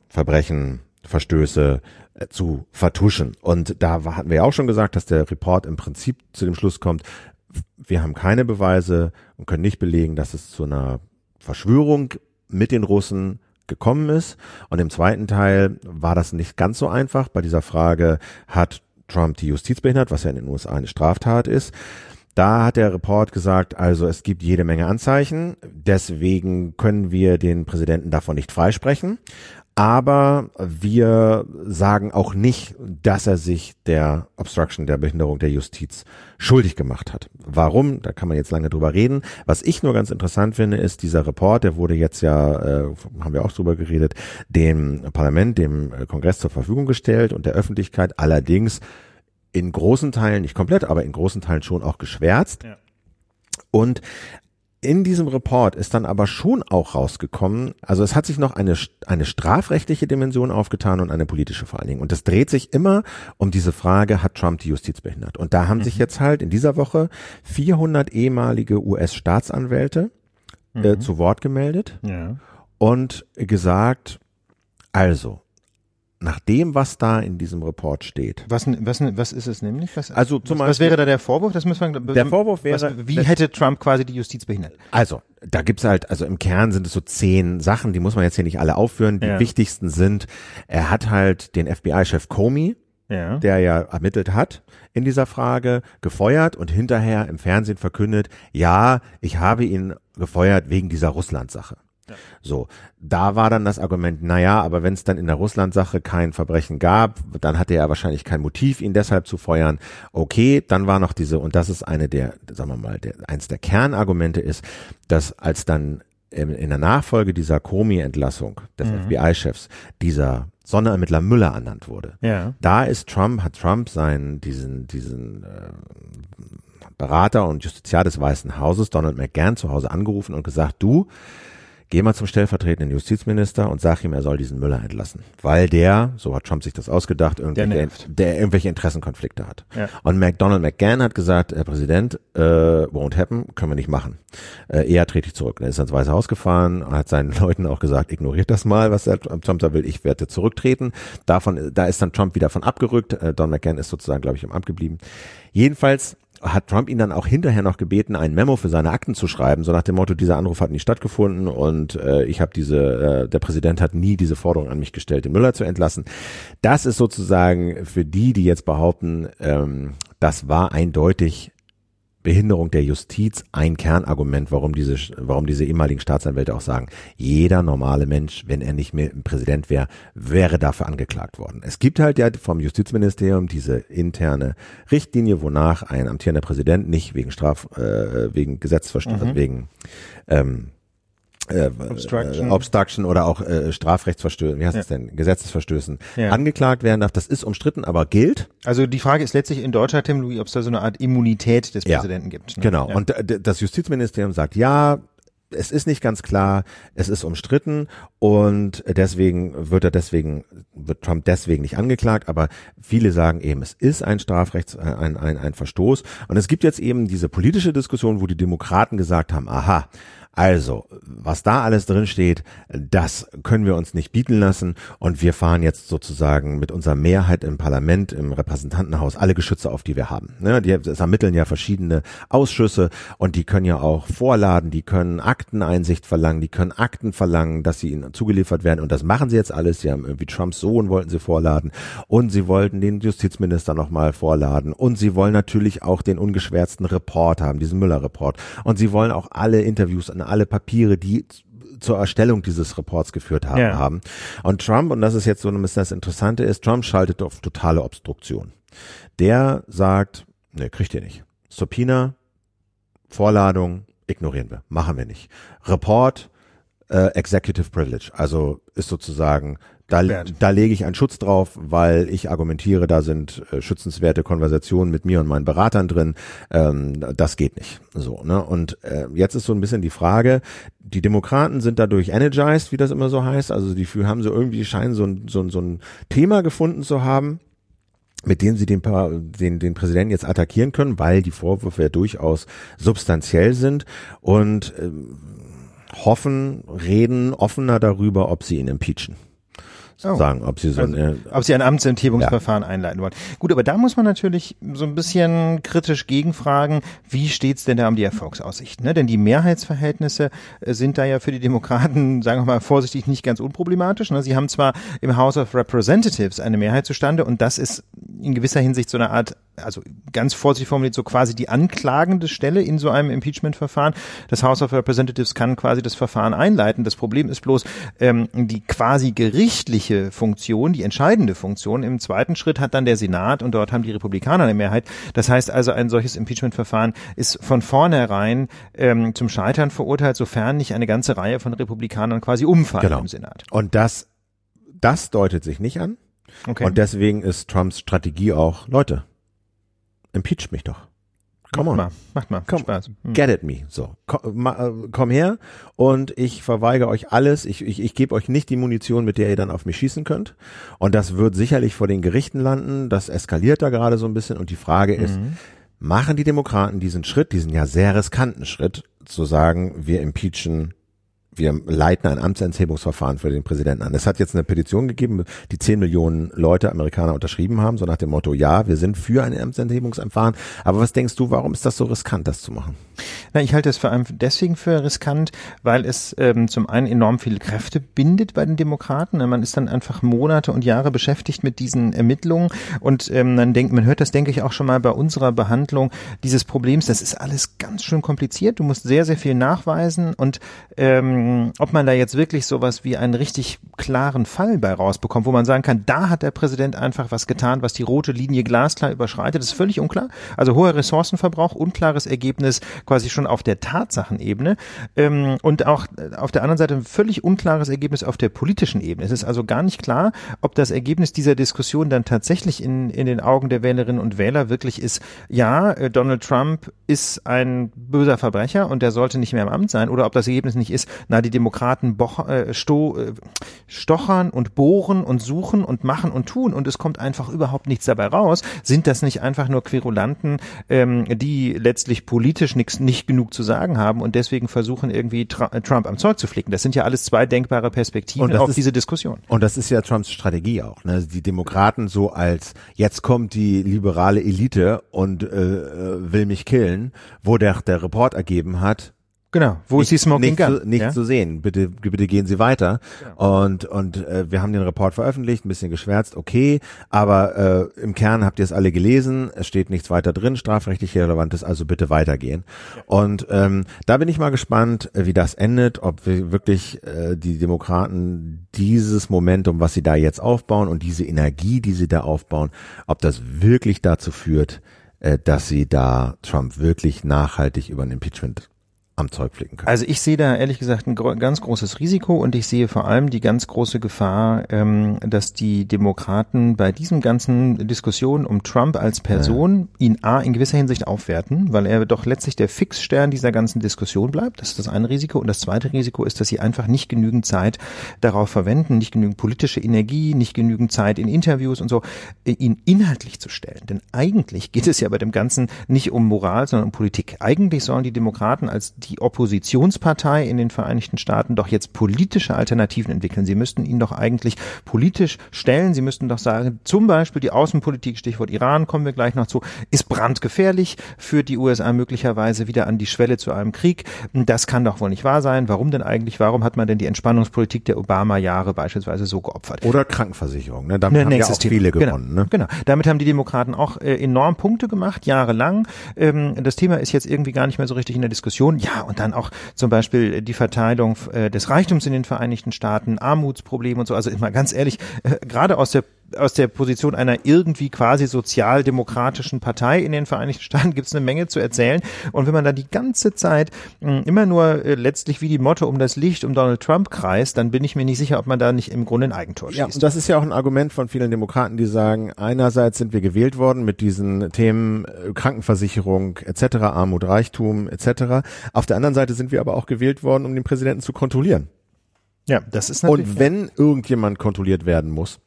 Verbrechen, Verstöße äh, zu vertuschen. Und da hatten wir ja auch schon gesagt, dass der Report im Prinzip zu dem Schluss kommt, wir haben keine Beweise und können nicht belegen, dass es zu einer Verschwörung mit den Russen gekommen ist. Und im zweiten Teil war das nicht ganz so einfach. Bei dieser Frage hat Trump die Justiz behindert, was ja in den USA eine Straftat ist. Da hat der Report gesagt, also es gibt jede Menge Anzeichen, deswegen können wir den Präsidenten davon nicht freisprechen. Aber wir sagen auch nicht, dass er sich der Obstruction, der Behinderung der Justiz schuldig gemacht hat. Warum? Da kann man jetzt lange drüber reden. Was ich nur ganz interessant finde, ist dieser Report, der wurde jetzt ja, äh, haben wir auch drüber geredet, dem Parlament, dem Kongress zur Verfügung gestellt und der Öffentlichkeit allerdings in großen Teilen, nicht komplett, aber in großen Teilen schon auch geschwärzt. Ja. Und in diesem Report ist dann aber schon auch rausgekommen, also es hat sich noch eine, eine strafrechtliche Dimension aufgetan und eine politische vor allen Dingen. Und das dreht sich immer um diese Frage, hat Trump die Justiz behindert? Und da haben sich jetzt halt in dieser Woche 400 ehemalige US-Staatsanwälte äh, zu Wort gemeldet Ja. und gesagt, also, nach dem, was da in diesem Report steht. Was, was, was ist es nämlich? Was, Also zum was, was wäre da der Vorwurf? Das müssen wir, Der Vorwurf wäre- was, wie hätte Trump quasi die Justiz behindert? Also, da gibt's halt, also im Kern sind es so zehn Sachen, die muss man jetzt hier nicht alle aufführen. Die Ja. wichtigsten sind, er hat halt den FBI-Chef Comey, Ja. der ja ermittelt hat in dieser Frage, gefeuert und hinterher im Fernsehen verkündet, ja, ich habe ihn gefeuert wegen dieser Russland-Sache. So, da war dann das Argument, naja, aber wenn es dann in der Russland-Sache kein Verbrechen gab, dann hatte er wahrscheinlich kein Motiv, ihn deshalb zu feuern. Okay, dann war noch diese, und das ist eine der, sagen wir mal, der, eins der Kernargumente ist, dass als dann in in der Nachfolge dieser Comey-Entlassung des FBI-Chefs dieser Sonderermittler Müller ernannt wurde, Ja. da ist Trump, hat Trump seinen, diesen, diesen äh, Berater und Justiziar des Weißen Hauses, Donald McGahn, zu Hause angerufen und gesagt, du, geh mal zum stellvertretenden Justizminister und sag ihm, er soll diesen Müller entlassen. Weil der, so hat Trump sich das ausgedacht, irgendwelche, der, nervt. irgendwelche Interessenkonflikte hat. Ja. Und McDonald McGahn hat gesagt, Herr Präsident, äh, won't happen, können wir nicht machen. Äh, eher trete ich zurück. Er ist ans Weiße Haus gefahren hat seinen Leuten auch gesagt, ignoriert das mal, was der Trump da will, ich werde zurücktreten. Davon, da ist dann Trump wieder von abgerückt. Äh, Don McGahn ist sozusagen, glaube ich, im Amt geblieben. Jedenfalls hat Trump ihn dann auch hinterher noch gebeten, ein Memo für seine Akten zu schreiben, so nach dem Motto, dieser Anruf hat nie stattgefunden und äh, ich habe diese, äh, der Präsident hat nie diese Forderung an mich gestellt, den Müller zu entlassen. Das ist sozusagen für die, die jetzt behaupten, ähm, das war eindeutig Behinderung der Justiz ein Kernargument, warum diese, warum diese ehemaligen Staatsanwälte auch sagen, jeder normale Mensch, wenn er nicht mehr Präsident wäre, wäre dafür angeklagt worden. Es gibt halt ja vom Justizministerium diese interne Richtlinie, wonach ein amtierender Präsident nicht wegen Straf, äh, wegen Gesetzverstoß, also wegen ähm, äh, Obstruction. Äh, Obstruction oder auch äh, Strafrechtsverstößen, wie heißt es denn, Gesetzesverstößen Ja. angeklagt werden darf. Das ist umstritten, aber gilt. Also die Frage ist letztlich in Deutschland, Tim Louis, ob es da so eine Art Immunität des Ja. Präsidenten gibt. ne? Genau. Und d- das Justizministerium sagt, ja, es ist nicht ganz klar, es ist umstritten und deswegen wird er deswegen, wird Trump deswegen nicht angeklagt, aber viele sagen eben, es ist ein Strafrechts, ein, ein, ein Verstoß. Und es gibt jetzt eben diese politische Diskussion, wo die Demokraten gesagt haben, aha, also, was da alles drin steht, das können wir uns nicht bieten lassen und wir fahren jetzt sozusagen mit unserer Mehrheit im Parlament, im Repräsentantenhaus alle Geschütze auf, die wir haben. Ne, die es ermitteln ja verschiedene Ausschüsse und die können ja auch vorladen, die können Akteneinsicht verlangen, die können Akten verlangen, dass sie ihnen zugeliefert werden und das machen sie jetzt alles. Sie haben irgendwie Trumps Sohn wollten sie vorladen und sie wollten den Justizminister nochmal vorladen und sie wollen natürlich auch den ungeschwärzten Report haben, diesen Müller-Report und sie wollen auch alle Interviews und alle Papiere, die zur Erstellung dieses Reports geführt haben, Ja. haben. Und Trump, und das ist jetzt so ein bisschen das Interessante ist, Trump schaltet auf totale Obstruktion. Der sagt, ne, kriegt ihr nicht. Subpoena, Vorladung, ignorieren wir, machen wir nicht. Report, äh, Executive Privilege, also ist sozusagen, da, da lege ich einen Schutz drauf, weil ich argumentiere, da sind äh, schützenswerte Konversationen mit mir und meinen Beratern drin. Ähm, das geht nicht. So, ne? Und äh, jetzt ist so ein bisschen die Frage, die Demokraten sind dadurch energized, wie das immer so heißt. Also die haben so irgendwie scheinen so ein, so, ein- so ein Thema gefunden zu haben mit dem sie den, den, den Präsidenten jetzt attackieren können, weil die Vorwürfe ja durchaus substanziell sind und ähm, hoffen, reden offener darüber, ob sie ihn impeachen. Sozusagen, ob sie so Also, ein, äh, ob sie ein Amtsenthebungsverfahren einleiten wollen. Gut, aber da muss man natürlich so ein bisschen kritisch gegenfragen, wie steht's denn da um die Erfolgsaussichten? Ne? Denn die Mehrheitsverhältnisse äh, sind da ja für die Demokraten, sagen wir mal vorsichtig, nicht ganz unproblematisch. Ne? Sie haben zwar im House of Representatives eine Mehrheit zustande und das ist in gewisser Hinsicht so eine Art, also ganz vorsichtig formuliert, so quasi die anklagende Stelle in so einem Impeachment-Verfahren. Das House of Representatives kann quasi das Verfahren einleiten. Das Problem ist bloß, ähm, die quasi gerichtliche Funktion, die entscheidende Funktion im zweiten Schritt hat dann der Senat und dort haben die Republikaner eine Mehrheit. Das heißt also, ein solches Impeachment-Verfahren ist von vornherein ähm, zum Scheitern verurteilt, sofern nicht eine ganze Reihe von Republikanern quasi umfallen Genau. im Senat. und das, das deutet sich nicht an. Okay. Und deswegen ist Trumps Strategie auch, Leute, impeach mich doch. Come on. Macht mal, macht mal. Komm, Spaß. Hm. Get at me. So, komm, ma, äh, komm her und ich verweigere euch alles. Ich, ich, ich gebe euch nicht die Munition, mit der ihr dann auf mich schießen könnt. Und das wird sicherlich vor den Gerichten landen. Das eskaliert da gerade so ein bisschen. Und die Frage ist, machen die Demokraten diesen Schritt, diesen ja sehr riskanten Schritt, zu sagen, wir impeachen wir leiten ein Amtsenthebungsverfahren für den Präsidenten an. Es hat jetzt eine Petition gegeben, die 10 Millionen Leute, Amerikaner unterschrieben haben, so nach dem Motto, ja, wir sind für ein Amtsenthebungsverfahren. Aber was denkst du, warum ist das so riskant, das zu machen? Na, ich halte es vor allem deswegen für riskant, weil es ähm, zum einen enorm viele Kräfte bindet bei den Demokraten. Man ist dann einfach Monate und Jahre beschäftigt mit diesen Ermittlungen und ähm, man denkt, man hört das, denke ich, auch schon mal bei unserer Behandlung dieses Problems. Das ist alles ganz schön kompliziert. Du musst sehr, sehr viel nachweisen und ähm, ob man da jetzt wirklich sowas wie einen richtig klaren Fall bei rausbekommt, wo man sagen kann, da hat der Präsident einfach was getan, was die rote Linie glasklar überschreitet, ist völlig unklar. Also hoher Ressourcenverbrauch, unklares Ergebnis, quasi schon auf der Tatsachenebene ähm, und auch auf der anderen Seite ein völlig unklares Ergebnis auf der politischen Ebene. Es ist also gar nicht klar, ob das Ergebnis dieser Diskussion dann tatsächlich in, in den Augen der Wählerinnen und Wähler wirklich ist, ja, äh, Donald Trump ist ein böser Verbrecher und der sollte nicht mehr im Amt sein oder ob das Ergebnis nicht ist, na, die Demokraten boch, äh, sto, äh, stochern und bohren und suchen und machen und tun und es kommt einfach überhaupt nichts dabei raus. Sind das nicht einfach nur Querulanten, ähm, die letztlich politisch nichts nicht genug zu sagen haben und deswegen versuchen irgendwie Trump am Zeug zu flicken? Das sind ja alles zwei denkbare Perspektiven auf ist, diese Diskussion. Und das ist ja Trumps Strategie auch. Ne? Die Demokraten so als jetzt kommt die liberale Elite und äh, äh will mich killen, wo der, der Report ergeben hat, Genau, wo nicht, ist die Smoking nicht Gun? Zu, nicht ja? zu sehen. Bitte, bitte gehen Sie weiter. Genau. Und und äh, wir haben den Report veröffentlicht, ein bisschen geschwärzt, okay, aber äh, im Kern habt ihr es alle gelesen. Es steht nichts weiter drin, strafrechtlich relevantes, also bitte weitergehen. Ja. Und ähm, da bin ich mal gespannt, äh, wie das endet, ob wir wirklich äh, die Demokraten dieses Momentum, was sie da jetzt aufbauen und diese Energie, die sie da aufbauen, ob das wirklich dazu führt, äh, dass sie da Trump wirklich nachhaltig über ein Impeachment am Zeug flicken können. Also ich sehe da ehrlich gesagt ein ganz großes Risiko und ich sehe vor allem die ganz große Gefahr, ähm, dass die Demokraten bei diesem ganzen Diskussion um Trump als Person ja. ihn A in gewisser Hinsicht aufwerten, weil er doch letztlich der Fixstern dieser ganzen Diskussion bleibt. Das ist das eine Risiko. Und das zweite Risiko ist, dass sie einfach nicht genügend Zeit darauf verwenden, nicht genügend politische Energie, nicht genügend Zeit in Interviews und so, äh, ihn inhaltlich zu stellen. Denn eigentlich geht es ja bei dem Ganzen nicht um Moral, sondern um Politik. Eigentlich sollen die Demokraten als die Oppositionspartei in den Vereinigten Staaten doch jetzt politische Alternativen entwickeln. Sie müssten ihn doch eigentlich politisch stellen. Sie müssten doch sagen, zum Beispiel die Außenpolitik, Stichwort Iran, kommen wir gleich noch zu, ist brandgefährlich, führt die USA möglicherweise wieder an die Schwelle zu einem Krieg. Das kann doch wohl nicht wahr sein. Warum denn eigentlich? Warum hat man denn die Entspannungspolitik der Obama-Jahre beispielsweise so geopfert? Oder Krankenversicherung. Ne? Damit ne, haben ja auch viele Thema. gewonnen. Genau, ne? genau. Damit haben die Demokraten auch äh, enorm Punkte gemacht, jahrelang. Ähm, das Thema ist jetzt irgendwie gar nicht mehr so richtig in der Diskussion. Ja, und dann auch zum Beispiel die Verteilung äh, des Reichtums in den Vereinigten Staaten, Armutsprobleme und so. Also immer ganz ehrlich, äh, gerade aus der aus der Position einer irgendwie quasi sozialdemokratischen Partei in den Vereinigten Staaten gibt es eine Menge zu erzählen. Und wenn man dann die ganze Zeit mh, immer nur äh, letztlich wie die Motto um das Licht um Donald Trump kreist, dann bin ich mir nicht sicher, ob man da nicht im Grunde ein Eigentor schießt. Ja, und das ist ja auch ein Argument von vielen Demokraten, die sagen, einerseits sind wir gewählt worden mit diesen Themen äh, Krankenversicherung etc., Armut, Reichtum etc. Auf der anderen Seite sind wir aber auch gewählt worden, um den Präsidenten zu kontrollieren. Ja, das ist natürlich. Und wenn irgendjemand kontrolliert werden muss,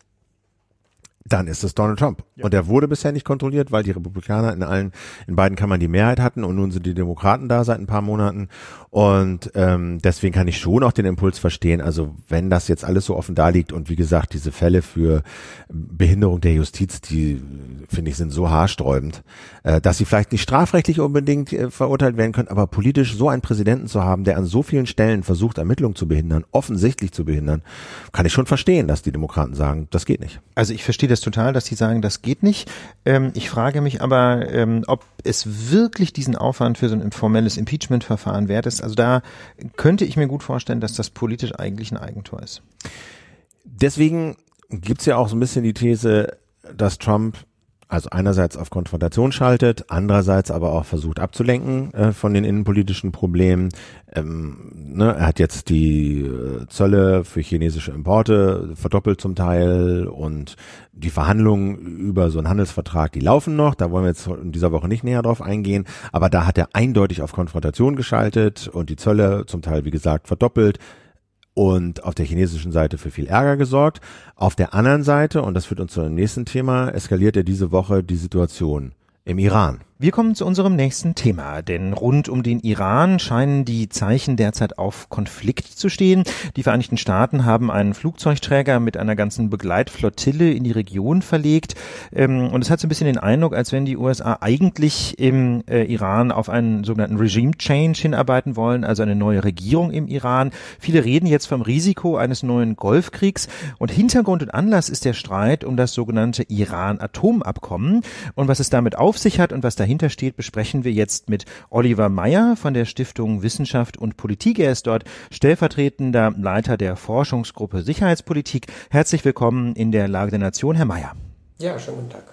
dann ist es Donald Trump. Ja. Und er wurde bisher nicht kontrolliert, weil die Republikaner in allen, in beiden Kammern die Mehrheit hatten und nun sind die Demokraten da seit ein paar Monaten. Und ähm, deswegen kann ich schon auch den Impuls verstehen. Also wenn das jetzt alles so offen da liegt und wie gesagt, diese Fälle für Behinderung der Justiz, die finde ich sind so haarsträubend, äh, dass sie vielleicht nicht strafrechtlich unbedingt äh, verurteilt werden können, aber politisch so einen Präsidenten zu haben, der an so vielen Stellen versucht, Ermittlungen zu behindern, offensichtlich zu behindern, kann ich schon verstehen, dass die Demokraten sagen, das geht nicht. Also ich verstehe das total, dass die sagen, das geht nicht. Ähm, ich frage mich aber, ähm, ob es wirklich diesen Aufwand für so ein formelles Impeachment-Verfahren wert ist. Also da könnte ich mir gut vorstellen, dass das politisch eigentlich ein Eigentor ist. Deswegen gibt's ja auch so ein bisschen die These, dass Trump also einerseits auf Konfrontation schaltet, andererseits aber auch versucht abzulenken äh, von den innenpolitischen Problemen. Ähm, ne, er hat jetzt die äh, Zölle für chinesische Importe verdoppelt zum Teil und die Verhandlungen über so einen Handelsvertrag, die laufen noch. Da wollen wir jetzt in dieser Woche nicht näher drauf eingehen. Aber da hat er eindeutig auf Konfrontation geschaltet und die Zölle zum Teil, wie gesagt, verdoppelt und auf der chinesischen Seite für viel Ärger gesorgt. Auf der anderen Seite, und das führt uns zu dem nächsten Thema, eskaliert er diese Woche die Situation im Iran. Wir kommen zu unserem nächsten Thema, denn rund um den Iran scheinen die Zeichen derzeit auf Konflikt zu stehen. Die Vereinigten Staaten haben einen Flugzeugträger mit einer ganzen Begleitflottille in die Region verlegt ähm, und es hat so ein bisschen den Eindruck, als wenn die USA eigentlich im äh, Iran auf einen sogenannten Regime Change hinarbeiten wollen, also eine neue Regierung im Iran. Viele reden jetzt vom Risiko eines neuen Golfkriegs und Hintergrund und Anlass ist der Streit um das sogenannte Iran-Atomabkommen und was es damit auf sich hat und was da dahinter steht, besprechen wir jetzt mit Oliver Meyer von der Stiftung Wissenschaft und Politik. Er ist dort stellvertretender Leiter der Forschungsgruppe Sicherheitspolitik. Herzlich willkommen in der Lage der Nation, Herr Meyer. Ja, schönen guten Tag.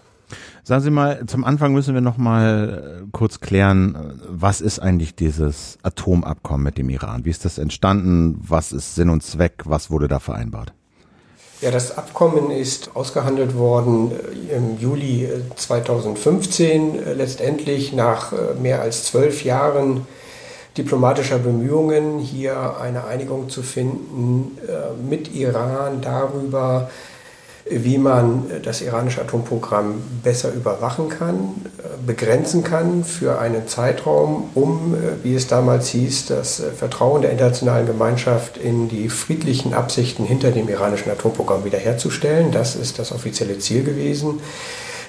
Sagen Sie mal, zum Anfang müssen wir noch mal äh, kurz klären, was ist eigentlich dieses Atomabkommen mit dem Iran? Wie ist das entstanden? Was ist Sinn und Zweck? Was wurde da vereinbart? Ja, das Abkommen ist ausgehandelt worden äh, im Juli 2015, äh, äh, letztendlich nach mehr als zwölf Jahren diplomatischer Bemühungen, hier eine Einigung zu finden mit Iran darüber, wie man das iranische Atomprogramm besser überwachen kann, begrenzen kann für einen Zeitraum, um, wie es damals hieß, das Vertrauen der internationalen Gemeinschaft in die friedlichen Absichten hinter dem iranischen Atomprogramm wiederherzustellen. Das ist das offizielle Ziel gewesen.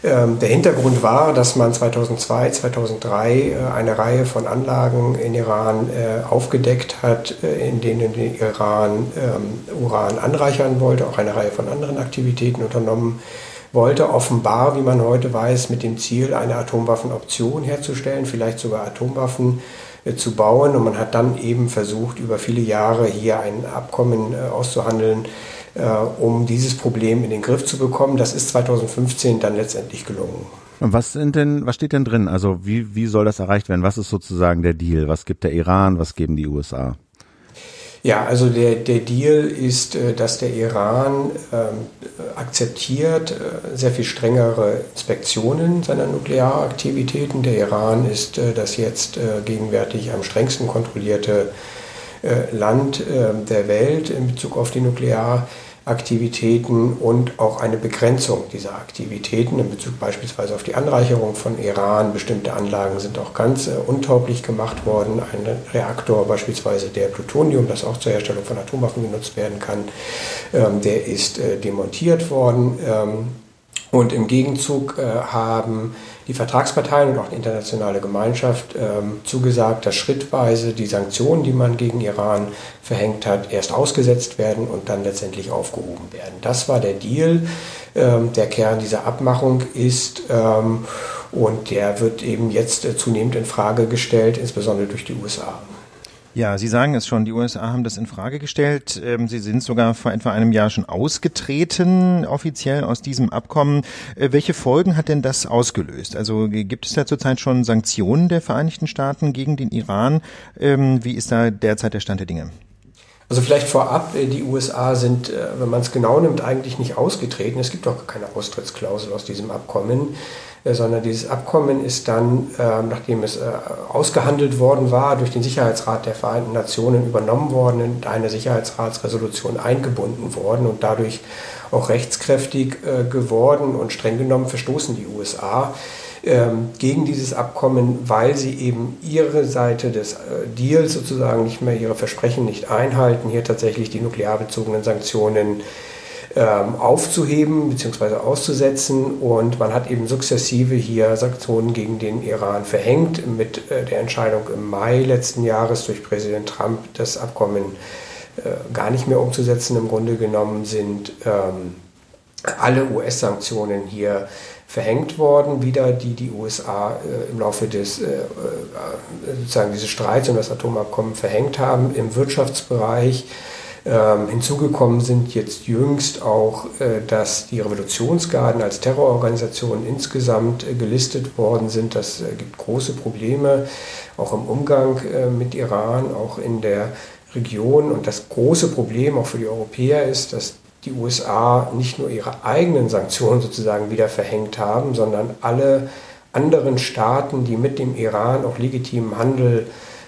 Ähm, der Hintergrund war, dass man 2002, 2003 äh, eine Reihe von Anlagen in Iran äh, aufgedeckt hat, äh, in denen der Iran ähm, Uran anreichern wollte, auch eine Reihe von anderen Aktivitäten unternommen wollte, offenbar, wie man heute weiß, mit dem Ziel, eine Atomwaffenoption herzustellen, vielleicht sogar Atomwaffen zu bauen. Und man hat dann eben versucht, über viele Jahre hier ein Abkommen auszuhandeln, um dieses Problem in den Griff zu bekommen. Das ist 2015 dann letztendlich gelungen. Und was sind denn, was steht denn drin? Also wie, wie soll das erreicht werden? Was ist sozusagen der Deal? Was gibt der Iran? Was geben die USA? Ja, also der, der Deal ist, äh, dass der Iran ähm, akzeptiert äh, sehr viel strengere Inspektionen seiner Nuklearaktivitäten. Der Iran ist äh, das jetzt äh, gegenwärtig am strengsten kontrollierte äh, Land äh, der Welt in Bezug auf die Nuklearaktivitäten und auch eine Begrenzung dieser Aktivitäten in Bezug beispielsweise auf die Anreicherung von Iran. Bestimmte Anlagen sind auch ganz äh, untauglich gemacht worden. Ein Reaktor beispielsweise, der Plutonium, das auch zur Herstellung von Atomwaffen genutzt werden kann, ähm, der ist demontiert worden. Ähm, und im Gegenzug haben die Vertragsparteien und auch die internationale Gemeinschaft ähm, zugesagt, dass schrittweise die Sanktionen, die man gegen Iran verhängt hat, erst ausgesetzt werden und dann letztendlich aufgehoben werden. Das war der Deal. Ähm, der Kern dieser Abmachung ist, ähm, und der wird eben jetzt äh, zunehmend in Frage gestellt, insbesondere durch die USA. Ja, Sie sagen es schon, die USA haben das in Frage gestellt. Ähm, Sie sind sogar vor etwa einem Jahr schon ausgetreten, offiziell aus diesem Abkommen. Äh, welche Folgen hat denn das ausgelöst? Also gibt es da zurzeit schon Sanktionen der Vereinigten Staaten gegen den Iran? Ähm, wie ist da derzeit der Stand der Dinge? Also vielleicht vorab, äh, die USA sind, äh, wenn man es genau nimmt, eigentlich nicht ausgetreten. Es gibt auch keine Austrittsklausel aus diesem Abkommen. Äh, sondern dieses Abkommen ist dann, äh, nachdem es äh, ausgehandelt worden war, durch den Sicherheitsrat der Vereinten Nationen übernommen worden, in eine Sicherheitsratsresolution eingebunden worden und dadurch auch rechtskräftig geworden und streng genommen verstoßen die USA ähm, gegen dieses Abkommen, weil sie eben ihre Seite des Deals sozusagen nicht mehr, ihre Versprechen nicht einhalten, hier tatsächlich die nuklearbezogenen Sanktionen ähm, aufzuheben bzw. auszusetzen. Und man hat eben sukzessive hier Sanktionen gegen den Iran verhängt. Mit äh, der Entscheidung im Mai letzten Jahres durch Präsident Trump, das Abkommen äh, gar nicht mehr umzusetzen, im Grunde genommen sind ähm, alle US-Sanktionen hier verhängt worden, wieder die die USA äh, im Laufe des äh, äh, sozusagen dieses Streits um das Atomabkommen verhängt haben im Wirtschaftsbereich ähm, hinzugekommen sind jetzt jüngst auch, äh, dass die Revolutionsgarden als Terrororganisationen insgesamt äh, gelistet worden sind. Das äh, gibt große Probleme, auch im Umgang äh, mit Iran, auch in der Region. Und das große Problem auch für die Europäer ist, dass die USA nicht nur ihre eigenen Sanktionen sozusagen wieder verhängt haben, sondern alle anderen Staaten, die mit dem Iran auch legitimen Handel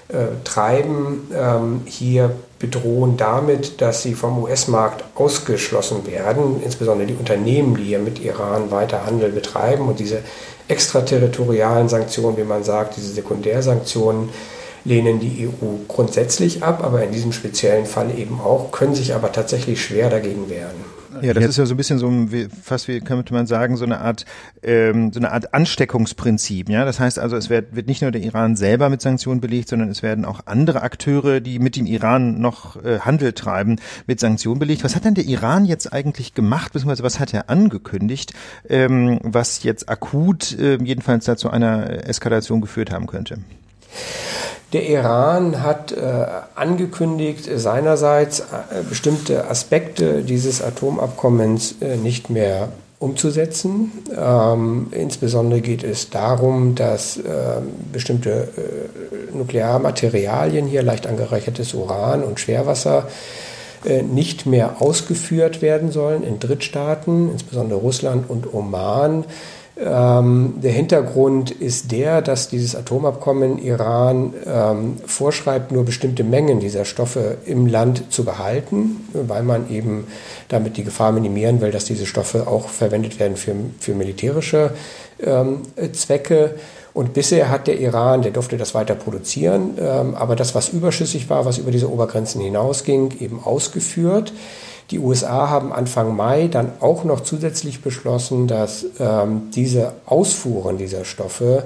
äh, treiben, ähm, hier bedrohen damit, dass sie vom US-Markt ausgeschlossen werden, insbesondere die Unternehmen, die hier mit Iran weiter Handel betreiben und diese extraterritorialen Sanktionen, wie man sagt, diese Sekundärsanktionen, lehnen die EU grundsätzlich ab, aber in diesem speziellen Fall eben auch, können sich aber tatsächlich schwer dagegen wehren. Ja, das ist ja so ein bisschen so, wie, fast wie könnte man sagen, so eine Art, ähm, so eine Art Ansteckungsprinzip. Ja, das heißt also, es wird, wird nicht nur der Iran selber mit Sanktionen belegt, sondern es werden auch andere Akteure, die mit dem Iran noch äh, Handel treiben, mit Sanktionen belegt. Was hat denn der Iran jetzt eigentlich gemacht, beziehungsweise was hat er angekündigt, ähm, was jetzt akut äh, jedenfalls dazu einer Eskalation geführt haben könnte? Der Iran hat äh, angekündigt, seinerseits äh, bestimmte Aspekte dieses Atomabkommens äh, nicht mehr umzusetzen. Ähm, insbesondere geht es darum, dass äh, bestimmte äh, Nuklearmaterialien hier, leicht angereichertes Uran und Schwerwasser, äh, nicht mehr ausgeführt werden sollen in Drittstaaten, insbesondere Russland und Oman. Ähm, der Hintergrund ist der, dass dieses Atomabkommen Iran ähm, vorschreibt, nur bestimmte Mengen dieser Stoffe im Land zu behalten, weil man eben damit die Gefahr minimieren will, dass diese Stoffe auch verwendet werden für, für militärische ähm, Zwecke. Und bisher hat der Iran, der durfte das weiter produzieren, ähm, aber das, was überschüssig war, was über diese Obergrenzen hinausging, eben ausgeführt. Die USA haben Anfang Mai dann auch noch zusätzlich beschlossen, dass ähm, diese Ausfuhren dieser Stoffe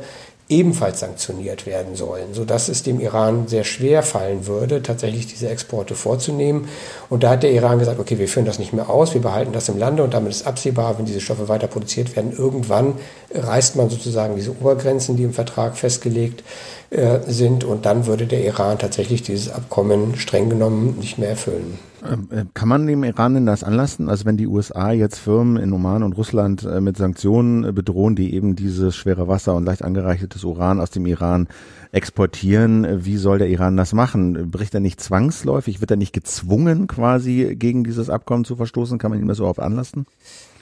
ebenfalls sanktioniert werden sollen, sodass es dem Iran sehr schwer fallen würde, tatsächlich diese Exporte vorzunehmen. Und da hat der Iran gesagt, okay, wir führen das nicht mehr aus, wir behalten das im Lande und damit ist absehbar, wenn diese Stoffe weiter produziert werden, irgendwann reißt man sozusagen diese Obergrenzen, die im Vertrag festgelegt äh, sind und dann würde der Iran tatsächlich dieses Abkommen streng genommen nicht mehr erfüllen. Ähm, äh, kann man dem Iran denn das anlassen? Also wenn die USA jetzt Firmen in Oman und Russland äh, mit Sanktionen bedrohen, die eben dieses schwere Wasser und leicht angereichertes Uran aus dem Iran exportieren, wie soll der Iran das machen? Bricht er nicht zwangsläufig? Wird er nicht gezwungen, quasi gegen dieses Abkommen zu verstoßen? Kann man ihm das so oft anlassen?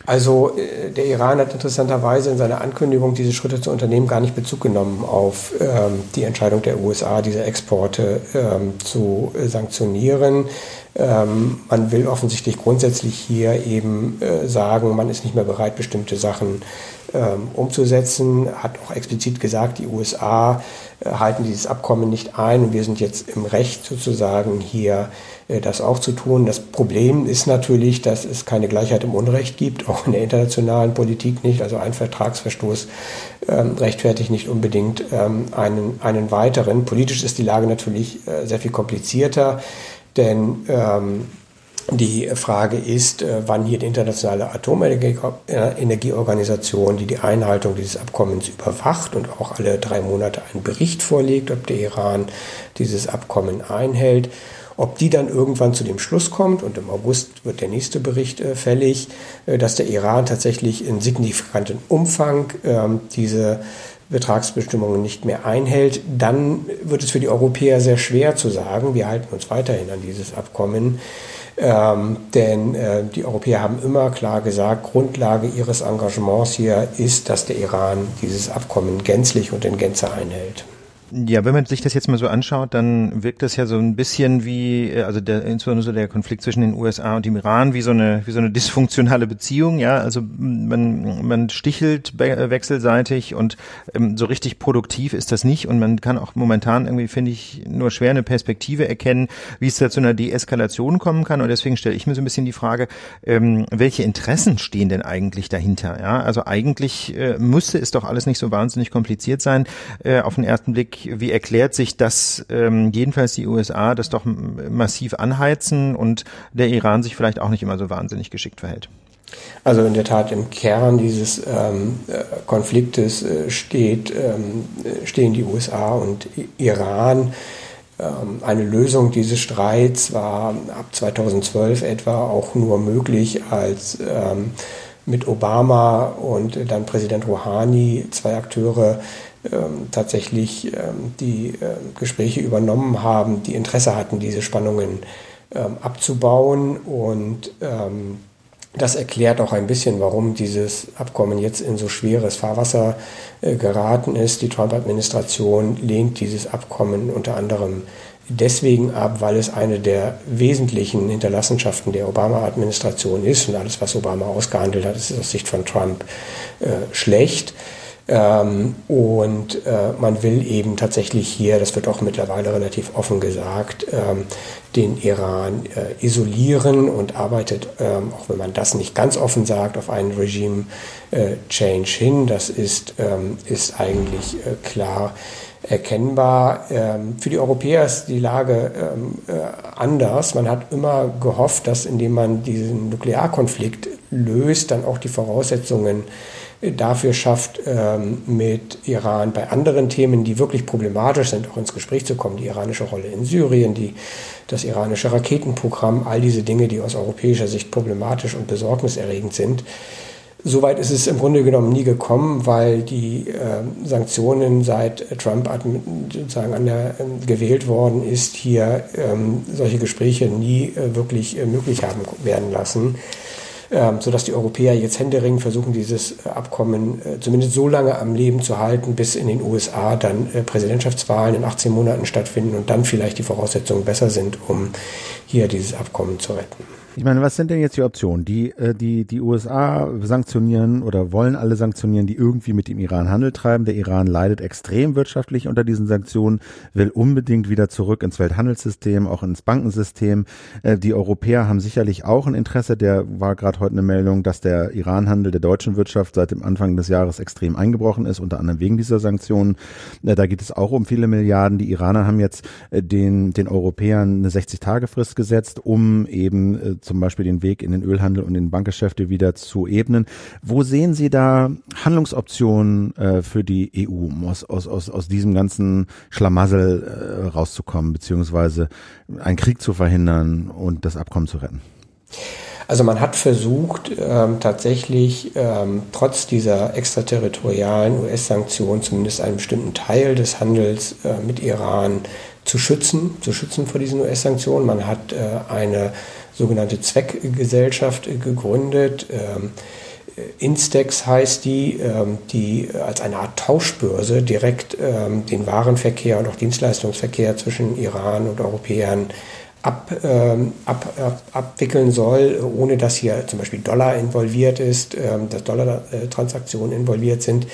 Also äh, der Iran hat interessanterweise in seiner Ankündigung, diese Schritte zu unternehmen, gar nicht Bezug genommen auf ähm, die Entscheidung der USA, diese Exporte ähm, zu äh, sanktionieren. Ähm, man will offensichtlich grundsätzlich hier eben äh, sagen, man ist nicht mehr bereit, bestimmte Sachen ähm, umzusetzen, hat auch explizit gesagt, die USA halten dieses Abkommen nicht ein und wir sind jetzt im Recht sozusagen hier äh, das auch zu tun. Das Problem ist natürlich, dass es keine Gleichheit im Unrecht gibt, auch in der internationalen Politik nicht. Also ein Vertragsverstoß ähm, rechtfertigt nicht unbedingt ähm, einen, einen weiteren. Politisch ist die Lage natürlich äh, sehr viel komplizierter, denn ähm, die Frage ist, äh, wann hier die internationale Atomenergieorganisation, die die Einhaltung dieses Abkommens überwacht und auch alle drei Monate einen Bericht vorlegt, ob der Iran dieses Abkommen einhält, ob die dann irgendwann zu dem Schluss kommt, und im August wird der nächste Bericht äh, fällig, äh, dass der Iran tatsächlich in signifikantem Umfang ähm, diese Betragsbestimmungen nicht mehr einhält, dann wird es für die Europäer sehr schwer zu sagen, wir halten uns weiterhin an dieses Abkommen. Ähm, denn äh, die Europäer haben immer klar gesagt, Grundlage ihres Engagements hier ist, dass der Iran dieses Abkommen gänzlich und in Gänze einhält. Ja, wenn man sich das jetzt mal so anschaut, dann wirkt das ja so ein bisschen wie, äh, also der, insbesondere so der Konflikt zwischen den USA und dem Iran, wie so eine, wie so eine dysfunktionale Beziehung, ja. Also man, man stichelt wechselseitig und ähm, so richtig produktiv ist das nicht und man kann auch momentan irgendwie, finde ich, nur schwer eine Perspektive erkennen, wie es da zu einer Deeskalation kommen kann. Und deswegen stelle ich mir so ein bisschen die Frage, ähm, welche Interessen stehen denn eigentlich dahinter, ja? Also eigentlich äh, müsste es doch alles nicht so wahnsinnig kompliziert sein, äh, auf den ersten Blick wie erklärt sich, dass ähm, jedenfalls die USA das doch massiv anheizen und der Iran sich vielleicht auch nicht immer so wahnsinnig geschickt verhält? Also in der Tat im Kern dieses ähm, äh, Konfliktes äh, steht, ähm, stehen die USA und Iran. Ähm, eine Lösung dieses Streits war ab 2012 etwa auch nur möglich, als ähm, mit Obama und dann Präsident Rouhani zwei Akteure ähm, tatsächlich ähm, die ähm, Gespräche übernommen haben, die Interesse hatten, diese Spannungen ähm, abzubauen. Und ähm, das erklärt auch ein bisschen, warum dieses Abkommen jetzt in so schweres Fahrwasser äh, geraten ist. Die Trump-Administration lehnt dieses Abkommen unter anderem deswegen ab, weil es eine der wesentlichen Hinterlassenschaften der Obama-Administration ist und alles, was Obama ausgehandelt hat, ist aus Sicht von Trump äh, schlecht. Ähm, und äh, man will eben tatsächlich hier, das wird auch mittlerweile relativ offen gesagt, ähm, den Iran äh, isolieren und arbeitet, ähm, auch wenn man das nicht ganz offen sagt, auf einen Regime-Change äh, hin. Das ist, ähm, ist eigentlich äh, klar erkennbar. Ähm, für die Europäer ist die Lage ähm, äh, anders. Man hat immer gehofft, dass indem man diesen Nuklearkonflikt löst, dann auch die Voraussetzungen dafür schafft, ähm, mit Iran bei anderen Themen, die wirklich problematisch sind, auch ins Gespräch zu kommen. Die iranische Rolle in Syrien, die, das iranische Raketenprogramm, all diese Dinge, die aus europäischer Sicht problematisch und besorgniserregend sind. Soweit ist es im Grunde genommen nie gekommen, weil die äh, Sanktionen seit Trump sozusagen an der, äh, gewählt worden ist, hier ähm, solche Gespräche nie äh, wirklich äh, möglich haben werden lassen ähm, sodass die Europäer jetzt händeringend versuchen, dieses äh, Abkommen äh, zumindest so lange am Leben zu halten, bis in den USA dann äh, Präsidentschaftswahlen in 18 Monaten stattfinden und dann vielleicht die Voraussetzungen besser sind, um hier dieses Abkommen zu retten. Ich meine, was sind denn jetzt die Optionen? Die, äh, die, die USA sanktionieren oder wollen alle sanktionieren, die irgendwie mit dem Iran Handel treiben. Der Iran leidet extrem wirtschaftlich unter diesen Sanktionen, will unbedingt wieder zurück ins Welthandelssystem, auch ins Bankensystem. Äh, die Europäer haben sicherlich auch ein Interesse. Der war gerade heute eine Meldung, dass der Iran-Handel der deutschen Wirtschaft seit dem Anfang des Jahres extrem eingebrochen ist, unter anderem wegen dieser Sanktionen. Äh, da geht es auch um viele Milliarden. Die Iraner haben jetzt den, den Europäern eine 60-Tage-Frist gesetzt, um eben zum Beispiel den Weg in den Ölhandel und in Bankgeschäfte wieder zu ebnen. Wo sehen Sie da Handlungsoptionen äh, für die EU, um aus, aus, aus, aus diesem ganzen Schlamassel äh, rauszukommen, beziehungsweise einen Krieg zu verhindern und das Abkommen zu retten? Also man hat versucht, ähm, tatsächlich ähm, trotz dieser extraterritorialen US-Sanktionen zumindest einen bestimmten Teil des Handels äh, mit Iran zu schützen, zu schützen vor diesen US-Sanktionen. Man hat äh, eine sogenannte Zweckgesellschaft gegründet. Ähm, Instex heißt die, ähm, die als eine Art Tauschbörse direkt ähm, den Warenverkehr und auch Dienstleistungsverkehr zwischen Iran und Europäern ab, ab, ab, abwickeln soll, ohne dass hier zum Beispiel Dollar involviert ist, dass Dollar-Transaktionen involviert sind.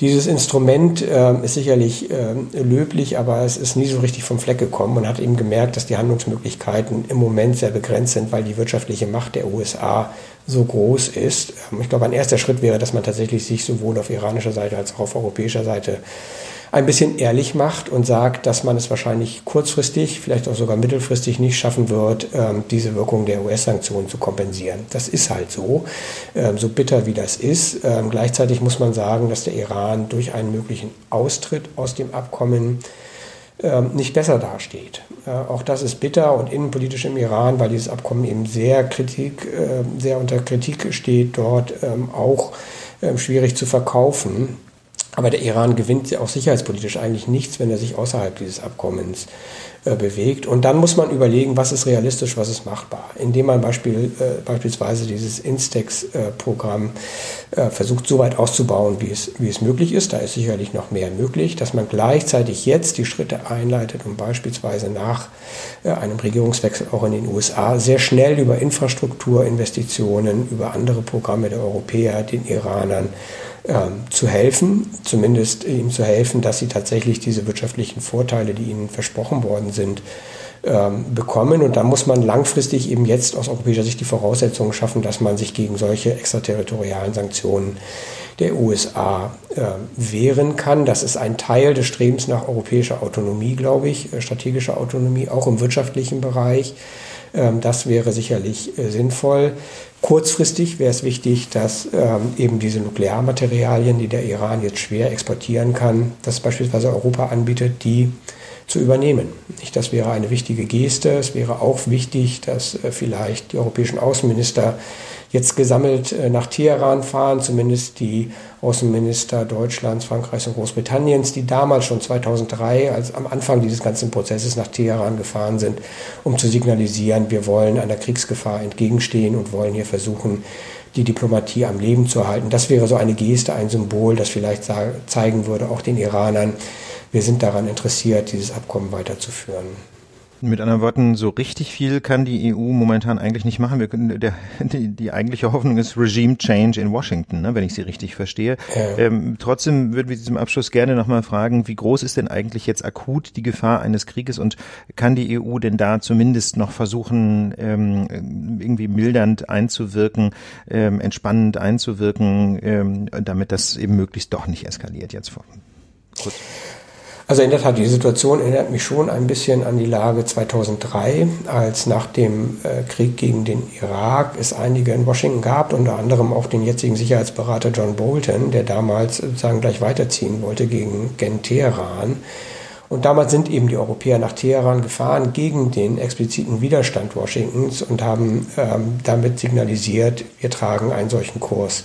Dieses Instrument äh, ist sicherlich äh, löblich, aber es ist nie so richtig vom Fleck gekommen. Man hat eben gemerkt, dass die Handlungsmöglichkeiten im Moment sehr begrenzt sind, weil die wirtschaftliche Macht der USA so groß ist. Ähm, ich glaube, ein erster Schritt wäre, dass man tatsächlich sich sowohl auf iranischer Seite als auch auf europäischer Seite ein bisschen ehrlich macht und sagt, dass man es wahrscheinlich kurzfristig, vielleicht auch sogar mittelfristig nicht schaffen wird, ähm, diese Wirkung der US-Sanktionen zu kompensieren. Das ist halt so, ähm, so bitter wie das ist. Ähm, gleichzeitig muss man sagen, dass der Iran durch einen möglichen Austritt aus dem Abkommen nicht besser dasteht. Äh, auch das ist bitter und innenpolitisch im Iran, weil dieses Abkommen eben sehr, Kritik, sehr unter Kritik steht, dort auch schwierig zu verkaufen. Aber der Iran gewinnt auch sicherheitspolitisch eigentlich nichts, wenn er sich außerhalb dieses Abkommens äh, bewegt. Und dann muss man überlegen, was ist realistisch, was ist machbar. Indem man Beispiel, äh, beispielsweise dieses Instex-Programm äh, versucht, so weit auszubauen, wie es, wie es möglich ist. Da ist sicherlich noch mehr möglich, dass man gleichzeitig jetzt die Schritte einleitet, um beispielsweise nach äh, einem Regierungswechsel auch in den USA sehr schnell über Infrastrukturinvestitionen, über andere Programme der Europäer, den Iranern, zu helfen, zumindest ihnen zu helfen, dass sie tatsächlich diese wirtschaftlichen Vorteile, die ihnen versprochen worden sind, ähm, bekommen. Und da muss man langfristig eben jetzt aus europäischer Sicht die Voraussetzungen schaffen, dass man sich gegen solche extraterritorialen Sanktionen der USA äh, wehren kann. Das ist ein Teil des Strebens nach europäischer Autonomie, glaube ich, äh, strategischer Autonomie, auch im wirtschaftlichen Bereich. Ähm, das wäre sicherlich äh, sinnvoll. Kurzfristig wäre es wichtig, dass ähm, eben diese Nuklearmaterialien, die der Iran jetzt schwer exportieren kann, das beispielsweise Europa anbietet, die zu übernehmen. Das wäre eine wichtige Geste. Es wäre auch wichtig, dass äh, vielleicht die europäischen Außenminister jetzt gesammelt äh, nach Teheran fahren, zumindest die Außenminister Deutschlands, Frankreichs und Großbritanniens, die damals schon 2003, als am Anfang dieses ganzen Prozesses nach Teheran gefahren sind, um zu signalisieren, wir wollen einer Kriegsgefahr entgegenstehen und wollen hier versuchen, die Diplomatie am Leben zu erhalten. Das wäre so eine Geste, ein Symbol, das vielleicht zeigen würde, auch den Iranern, wir sind daran interessiert, dieses Abkommen weiterzuführen. Mit anderen Worten, so richtig viel kann die EU momentan eigentlich nicht machen. Wir können, der, die, die eigentliche Hoffnung ist Regime Change in Washington, ne, wenn ich Sie richtig verstehe. Ja. Ähm, trotzdem würden wir zum Abschluss gerne nochmal fragen, wie groß ist denn eigentlich jetzt akut die Gefahr eines Krieges und kann die EU denn da zumindest noch versuchen, ähm, irgendwie mildernd einzuwirken, ähm, entspannend einzuwirken, ähm, damit das eben möglichst doch nicht eskaliert jetzt vor. Kurz. Also in der Tat, die Situation erinnert mich schon ein bisschen an die Lage 2003, als nach dem äh, Krieg gegen den Irak es einige in Washington gab, unter anderem auch den jetzigen Sicherheitsberater John Bolton, der damals sozusagen gleich weiterziehen wollte gegen Gen Teheran. Und damals sind eben die Europäer nach Teheran gefahren gegen den expliziten Widerstand Washingtons und haben ähm, damit signalisiert, wir tragen einen solchen Kurs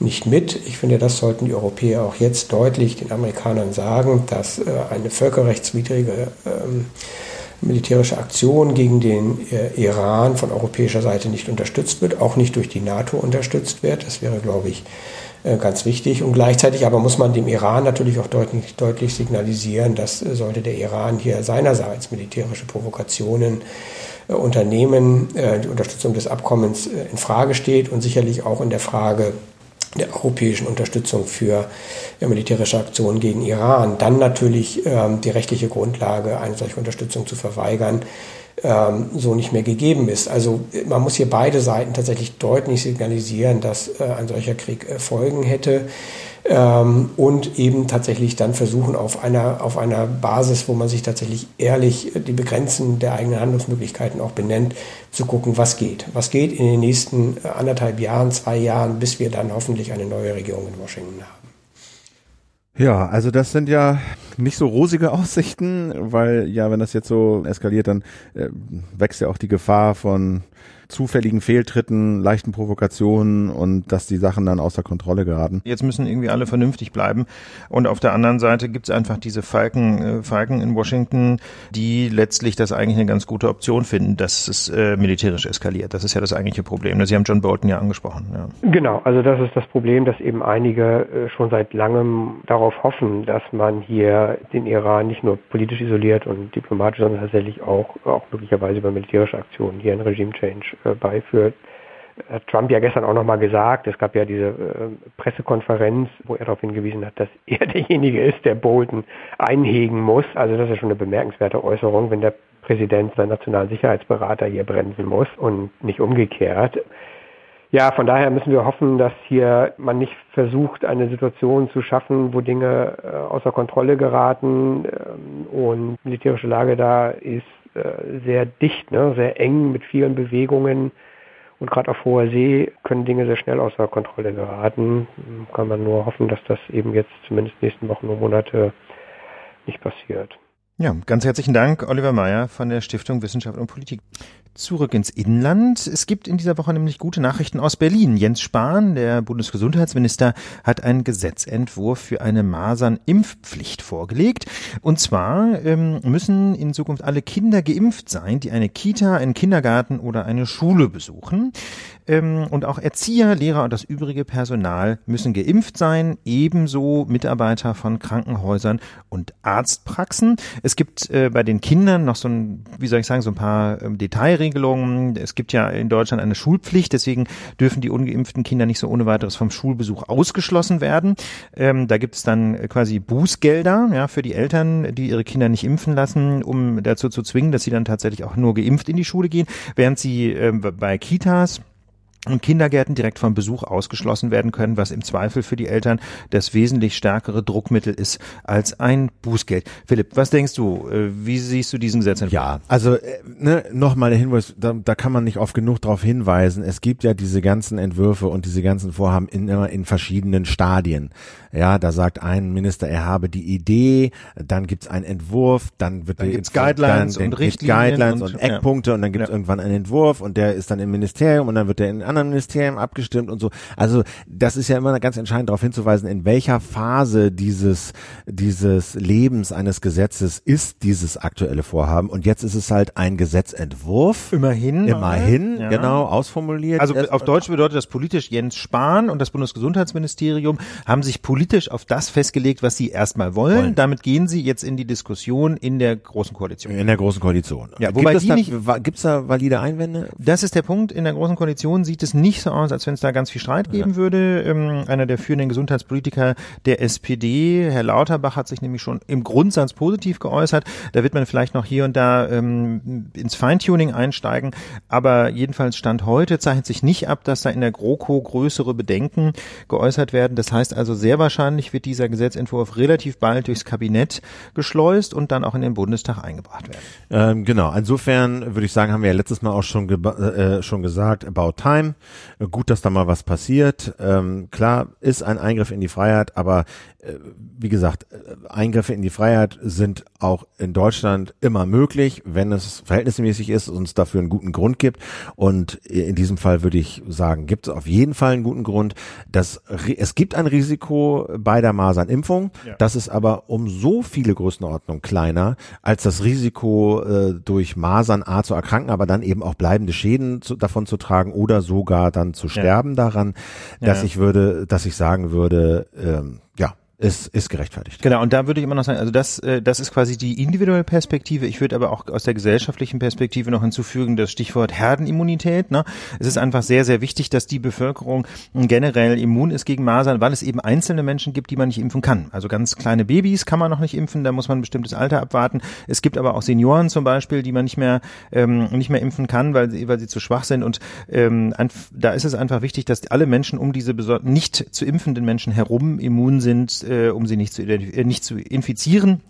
nicht mit. Ich finde, das sollten die Europäer auch jetzt deutlich den Amerikanern sagen, dass äh, eine völkerrechtswidrige ähm, militärische Aktion gegen den äh, Iran von europäischer Seite nicht unterstützt wird, auch nicht durch die NATO unterstützt wird. Das wäre, glaube ich, äh, ganz wichtig. Und gleichzeitig aber muss man dem Iran natürlich auch deutlich, deutlich signalisieren, dass sollte der Iran hier seinerseits militärische Provokationen unternehmen, die Unterstützung des Abkommens in Frage steht und sicherlich auch in der Frage der europäischen Unterstützung für militärische Aktionen gegen Iran, dann natürlich ähm, die rechtliche Grundlage, eine solche Unterstützung zu verweigern, ähm, so nicht mehr gegeben ist. Also man muss hier beide Seiten tatsächlich deutlich signalisieren, dass äh, ein solcher Krieg äh, Folgen hätte ähm, und eben tatsächlich dann versuchen, auf einer, auf einer Basis, wo man sich tatsächlich ehrlich die Begrenzen der eigenen Handlungsmöglichkeiten auch benennt, zu gucken, was geht. Was geht in den nächsten äh, anderthalb Jahren, zwei Jahren, bis wir dann hoffentlich eine neue Regierung in Washington haben. Ja, also das sind ja nicht so rosige Aussichten, weil ja, wenn das jetzt so eskaliert, dann äh, wächst ja auch die Gefahr von zufälligen Fehltritten, leichten Provokationen und dass die Sachen dann außer Kontrolle geraten. Jetzt müssen irgendwie alle vernünftig bleiben. Und auf der anderen Seite gibt es einfach diese Falken, äh, Falken in Washington, die letztlich das eigentlich eine ganz gute Option finden, dass es äh, militärisch eskaliert. Das ist ja das eigentliche Problem. Sie haben John Bolton ja angesprochen. Ja. Genau, also das ist das Problem, dass eben einige äh, schon seit langem darauf hoffen, dass man hier den Iran nicht nur politisch isoliert und diplomatisch, sondern tatsächlich auch, auch möglicherweise über militärische Aktionen hier ein Regime Change beiführt. Hat Trump ja gestern auch nochmal gesagt, es gab ja diese äh, Pressekonferenz, wo er darauf hingewiesen hat, dass er derjenige ist, der Bolton einhegen muss. Also das ist schon eine bemerkenswerte Äußerung, wenn der Präsident seinen nationalen Sicherheitsberater hier bremsen muss und nicht umgekehrt. Ja, von daher müssen wir hoffen, dass hier man nicht versucht, eine Situation zu schaffen, wo Dinge äh, außer Kontrolle geraten ähm, und militärische Lage da ist äh, sehr dicht, ne, sehr eng mit vielen Bewegungen. Und gerade auf hoher See können Dinge sehr schnell außer Kontrolle geraten. Kann man nur hoffen, dass das eben jetzt zumindest nächsten Wochen und Monate nicht passiert. Ja, ganz herzlichen Dank, Oliver Meyer von der Stiftung Wissenschaft und Politik. Zurück ins Inland. Es gibt in dieser Woche nämlich gute Nachrichten aus Berlin. Jens Spahn, der Bundesgesundheitsminister, hat einen Gesetzentwurf für eine Masernimpfpflicht vorgelegt. Und zwar ähm, müssen in Zukunft alle Kinder geimpft sein, die eine Kita, einen Kindergarten oder eine Schule besuchen. Ähm, und auch Erzieher, Lehrer und das übrige Personal müssen geimpft sein, ebenso Mitarbeiter von Krankenhäusern und Arztpraxen. Es gibt äh, bei den Kindern noch so ein, wie soll ich sagen, so ein paar ähm, Detailregelungen. Es gibt ja in Deutschland eine Schulpflicht, deswegen dürfen die ungeimpften Kinder nicht so ohne weiteres vom Schulbesuch ausgeschlossen werden. Ähm, da gibt es dann quasi Bußgelder ja, für die Eltern, die ihre Kinder nicht impfen lassen, um dazu zu zwingen, dass sie dann tatsächlich auch nur geimpft in die Schule gehen, während sie äh, bei Kitas und Kindergärten direkt vom Besuch ausgeschlossen werden können, was im Zweifel für die Eltern das wesentlich stärkere Druckmittel ist als ein Bußgeld. Philipp, was denkst du? Äh, wie siehst du diesen Gesetzentwurf? Ja, also äh, ne, nochmal der Hinweis, da, da kann man nicht oft genug darauf hinweisen. Es gibt ja diese ganzen Entwürfe und diese ganzen Vorhaben in, immer in verschiedenen Stadien. Ja, da sagt ein Minister, er habe die Idee, dann gibt's einen Entwurf, dann wird dann gibt's Guidelines dann, und Richtlinien Guidelines und, und Eckpunkte ja. und dann gibt's ja. irgendwann einen Entwurf und der ist dann im Ministerium und dann wird der in anderen Ministerien abgestimmt und so. Also das ist ja immer ganz entscheidend darauf hinzuweisen, in welcher Phase dieses, dieses Lebens eines Gesetzes ist dieses aktuelle Vorhaben. Und jetzt ist es halt ein Gesetzentwurf. Immerhin. Immerhin, ja. genau, ausformuliert. Also auf Deutsch bedeutet das politisch Jens Spahn und das Bundesgesundheitsministerium haben sich politisch auf das festgelegt, was sie erstmal wollen. wollen. Damit gehen sie jetzt in die Diskussion in der Großen Koalition. In der Großen Koalition. Ja, wobei gibt nicht, gibt's da valide Einwände? Das ist der Punkt. In der Großen Koalition sieht es nicht so aus, als wenn es da ganz viel Streit geben ja. würde. Ähm, einer der führenden Gesundheitspolitiker der SPD, Herr Lauterbach, hat sich nämlich schon im Grundsatz positiv geäußert. Da wird man vielleicht noch hier und da ähm, ins Feintuning einsteigen. Aber jedenfalls Stand heute zeichnet sich nicht ab, dass da in der GroKo größere Bedenken geäußert werden. Das heißt also, sehr wahrscheinlich wird dieser Gesetzentwurf relativ bald durchs Kabinett geschleust und dann auch in den Bundestag eingebracht werden. Ähm, genau. Insofern würde ich sagen, haben wir ja letztes Mal auch schon, äh, schon gesagt, about time. Gut, dass da mal was passiert. Ähm, klar, ist ein Eingriff in die Freiheit, aber wie gesagt, äh, Eingriffe in die Freiheit sind auch in Deutschland immer möglich, wenn es verhältnismäßig ist und es dafür einen guten Grund gibt. Und in diesem Fall würde ich sagen, gibt es auf jeden Fall einen guten Grund. Dass, es gibt ein Risiko bei der Masernimpfung. Ja. Das ist aber um so viele Größenordnungen kleiner als das Risiko äh, durch Masern A zu erkranken, aber dann eben auch bleibende Schäden zu, davon zu tragen oder sogar dann zu sterben ja. daran, dass ja. ich würde, dass ich sagen würde, ähm, ist, ist gerechtfertigt. Genau, und da würde ich immer noch sagen, also das, äh, das ist quasi die individuelle Perspektive. Ich würde aber auch aus der gesellschaftlichen Perspektive noch hinzufügen, das Stichwort Herdenimmunität. Ne? Es ist einfach sehr, sehr wichtig, dass die Bevölkerung generell immun ist gegen Masern, weil es eben einzelne Menschen gibt, die man nicht impfen kann. Also ganz kleine Babys kann man noch nicht impfen, da muss man ein bestimmtes Alter abwarten. Es gibt aber auch Senioren zum Beispiel, die man nicht mehr, ähm, nicht mehr impfen kann, weil sie, weil sie zu schwach sind. Und ähm, da ist es einfach wichtig, dass alle Menschen um diese nicht zu impfenden Menschen herum immun sind, äh, um sie nicht zu, äh, nicht zu infizieren.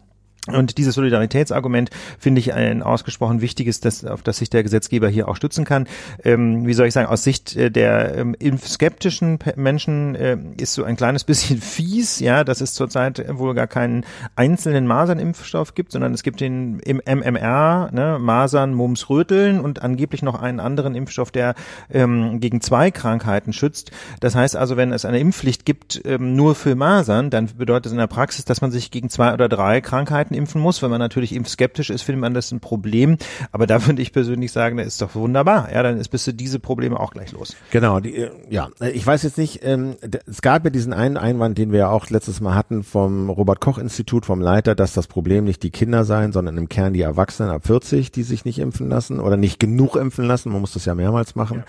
Und dieses Solidaritätsargument finde ich ein ausgesprochen wichtiges, das, auf das sich der Gesetzgeber hier auch stützen kann. Ähm, wie soll ich sagen, aus Sicht äh, der ähm, impfskeptischen Menschen äh, ist so ein kleines bisschen fies, ja, dass es zurzeit wohl gar keinen einzelnen Masernimpfstoff gibt, sondern es gibt den im MMR, ne, Masern, Mumps, Röteln und angeblich noch einen anderen Impfstoff, der ähm, gegen zwei Krankheiten schützt. Das heißt also, wenn es eine Impfpflicht gibt, ähm, nur für Masern, dann bedeutet es in der Praxis, dass man sich gegen zwei oder drei Krankheiten Krankheiten impfen muss. Wenn man natürlich impfskeptisch ist, findet man das ein Problem. Aber da würde ich persönlich sagen, das ist doch wunderbar. Ja, dann ist bist du diese Probleme auch gleich los. Genau, die, äh, ja. Ich weiß jetzt nicht, ähm, es gab ja diesen einen Einwand, den wir ja auch letztes Mal hatten vom Robert-Koch-Institut, vom Leiter, dass das Problem nicht die Kinder seien, sondern im Kern die Erwachsenen ab 40, die sich nicht impfen lassen oder nicht genug impfen lassen. Man muss das ja mehrmals machen.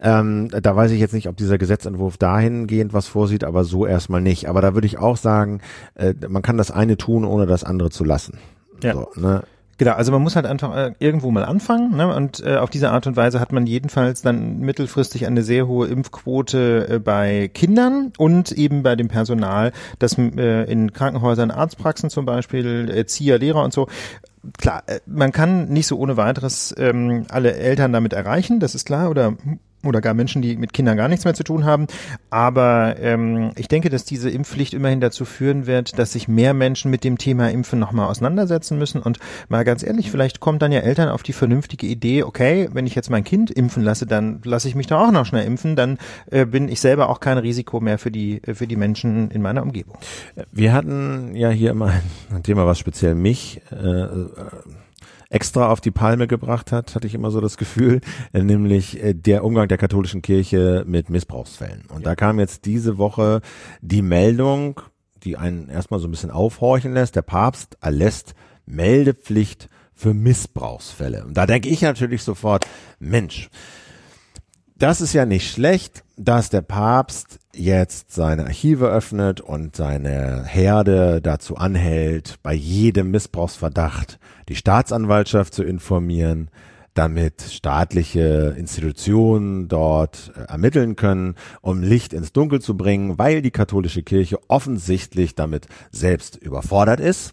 Ja. Ähm, da weiß ich jetzt nicht, ob dieser Gesetzentwurf dahingehend was vorsieht, aber so erstmal nicht. Aber da würde ich auch sagen, äh, man kann das eine tun, ohne das andere zu lassen. Ja. So, ne? Genau, also man muss halt einfach äh, irgendwo mal anfangen ne? und äh, auf diese Art und Weise hat man jedenfalls dann mittelfristig eine sehr hohe Impfquote äh, bei Kindern und eben bei dem Personal, das äh, in Krankenhäusern, Arztpraxen zum Beispiel, Erzieher, Lehrer und so klar, äh, man kann nicht so ohne weiteres ähm, alle Eltern damit erreichen, das ist klar, oder oder gar Menschen, die mit Kindern gar nichts mehr zu tun haben. Aber ähm, ich denke, dass diese Impfpflicht immerhin dazu führen wird, dass sich mehr Menschen mit dem Thema Impfen nochmal auseinandersetzen müssen. Und mal ganz ehrlich, vielleicht kommen dann ja Eltern auf die vernünftige Idee, okay, wenn ich jetzt mein Kind impfen lasse, dann lasse ich mich da auch noch schnell impfen, dann äh, bin ich selber auch kein Risiko mehr für die, für die Menschen in meiner Umgebung. Wir hatten ja hier immer ein Thema, was speziell mich äh, extra auf die Palme gebracht hat, hatte ich immer so das Gefühl, äh, nämlich äh, der Umgang der katholischen Kirche mit Missbrauchsfällen. Und da kam jetzt diese Woche die Meldung, die einen erstmal so ein bisschen aufhorchen lässt, der Papst erlässt Meldepflicht für Missbrauchsfälle. Und da denke ich natürlich sofort, Mensch, das ist ja nicht schlecht, dass der Papst jetzt seine Archive öffnet und seine Herde dazu anhält, bei jedem Missbrauchsverdacht die Staatsanwaltschaft zu informieren, damit staatliche Institutionen dort äh, ermitteln können, um Licht ins Dunkel zu bringen, weil die katholische Kirche offensichtlich damit selbst überfordert ist.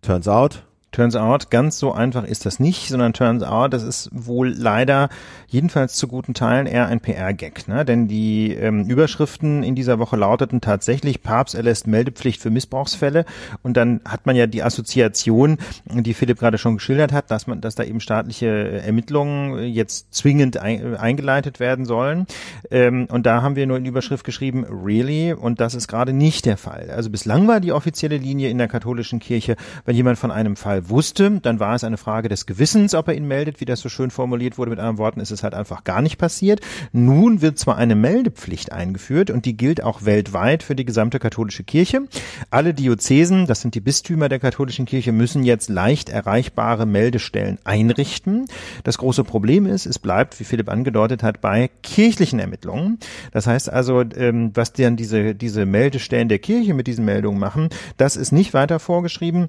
Turns out, Turns out, ganz so einfach ist das nicht, sondern turns out, das ist wohl leider jedenfalls zu guten Teilen eher ein PR-Gag. Ne? Denn die ähm, Überschriften in dieser Woche lauteten tatsächlich, Papst erlässt Meldepflicht für Missbrauchsfälle. Und dann hat man ja die Assoziation, die Philipp gerade schon geschildert hat, dass man, dass da eben staatliche Ermittlungen jetzt zwingend ein, eingeleitet werden sollen. Ähm, und da haben wir nur in Überschrift geschrieben, really? Und das ist gerade nicht der Fall. Also bislang war die offizielle Linie in der katholischen Kirche, wenn jemand von einem Fall Fall wusste, dann war es eine Frage des Gewissens, ob er ihn meldet, wie das so schön formuliert wurde. Mit anderen Worten ist es halt einfach gar nicht passiert. Nun wird zwar eine Meldepflicht eingeführt und die gilt auch weltweit für die gesamte katholische Kirche. Alle Diözesen, das sind die Bistümer der katholischen Kirche, müssen jetzt leicht erreichbare Meldestellen einrichten. Das große Problem ist, es bleibt, wie Philipp angedeutet hat, bei kirchlichen Ermittlungen. Das heißt also, ähm, was dann diese, diese Meldestellen der Kirche mit diesen Meldungen machen, das ist nicht weiter vorgeschrieben.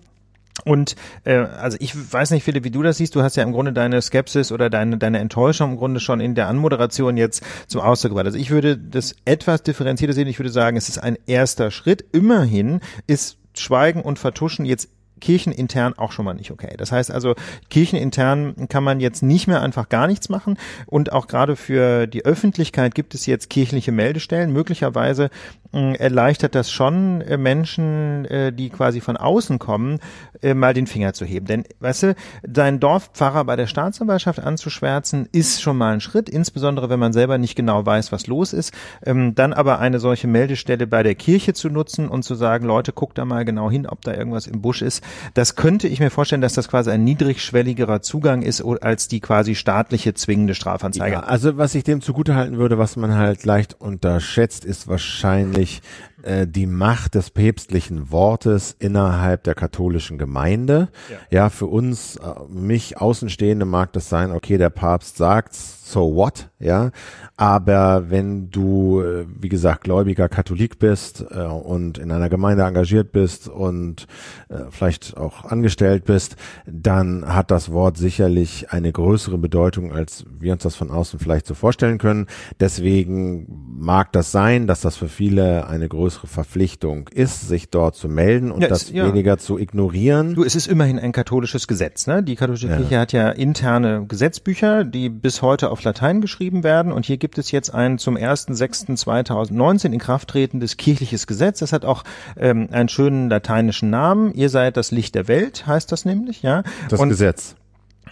Und äh, also ich weiß nicht, Philipp, wie du das siehst. Du hast ja im Grunde deine Skepsis oder deine, deine Enttäuschung im Grunde schon in der Anmoderation jetzt zum Ausdruck gebracht. Also ich würde das etwas differenzierter sehen. Ich würde sagen, es ist ein erster Schritt. Immerhin ist Schweigen und Vertuschen jetzt kirchenintern auch schon mal nicht okay. Das heißt also, kirchenintern kann man jetzt nicht mehr einfach gar nichts machen und auch gerade für die Öffentlichkeit gibt es jetzt kirchliche Meldestellen. Möglicherweise äh, erleichtert das schon äh, Menschen, äh, die quasi von außen kommen, äh, mal den Finger zu heben. Denn, weißt du, dein Dorfpfarrer bei der Staatsanwaltschaft anzuschwärzen, ist schon mal ein Schritt, insbesondere wenn man selber nicht genau weiß, was los ist. Ähm, dann aber eine solche Meldestelle bei der Kirche zu nutzen und zu sagen, Leute, guckt da mal genau hin, ob da irgendwas im Busch ist, das könnte ich mir vorstellen, dass das quasi ein niedrigschwelligerer Zugang ist als die quasi staatliche zwingende Strafanzeige. Ja, also was ich dem zugutehalten würde, was man halt leicht unterschätzt, ist wahrscheinlich äh, die Macht des päpstlichen Wortes innerhalb der katholischen Gemeinde. Ja, ja für uns, äh, mich Außenstehende mag das sein, okay, der Papst sagt's, so what, ja. Aber wenn du, äh, wie gesagt, gläubiger Katholik bist äh, und in einer Gemeinde engagiert bist und äh, vielleicht auch angestellt bist, dann hat das Wort sicherlich eine größere Bedeutung, als wir uns das von außen vielleicht so vorstellen können. Deswegen mag das sein, dass das für viele eine größere Verpflichtung ist, sich dort zu melden und ja, das ja. weniger zu ignorieren. Du, es ist immerhin ein katholisches Gesetz, ne? Die katholische ja. Kirche hat ja interne Gesetzbücher, die bis heute auf auf Latein geschrieben werden. Und hier gibt es jetzt ein zum 1.6.2019 in Kraft tretendes kirchliches Gesetz. Das hat auch ähm, einen schönen lateinischen Namen. Ihr seid das Licht der Welt, heißt das nämlich, ja. Das Und Gesetz.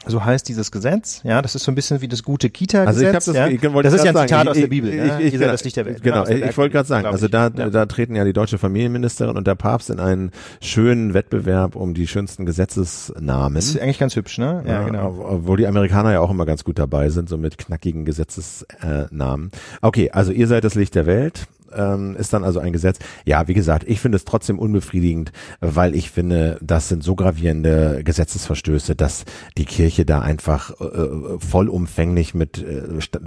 So heißt dieses Gesetz, ja, das ist so ein bisschen wie das gute Kita-Gesetz. Also ich ja? ich, das ist ja ein Zitat ich, aus der Bibel. Ich, ja? ich, ich, das Licht der Welt. Genau, genau ich wollte gerade sagen, also da, da treten ja die deutsche Familienministerin und der Papst in einen schönen Wettbewerb um die schönsten Gesetzesnamen. Das ist eigentlich ganz hübsch, ne? Ja, ja genau. Obwohl die Amerikaner ja auch immer ganz gut dabei sind, so mit knackigen Gesetzesnamen. Okay, also ihr seid das Licht der Welt ähm, ist dann also ein Gesetz. Ja, wie gesagt, ich finde es trotzdem unbefriedigend, weil ich finde, das sind so gravierende Gesetzesverstöße, dass die Kirche da einfach äh, vollumfänglich mit äh, sta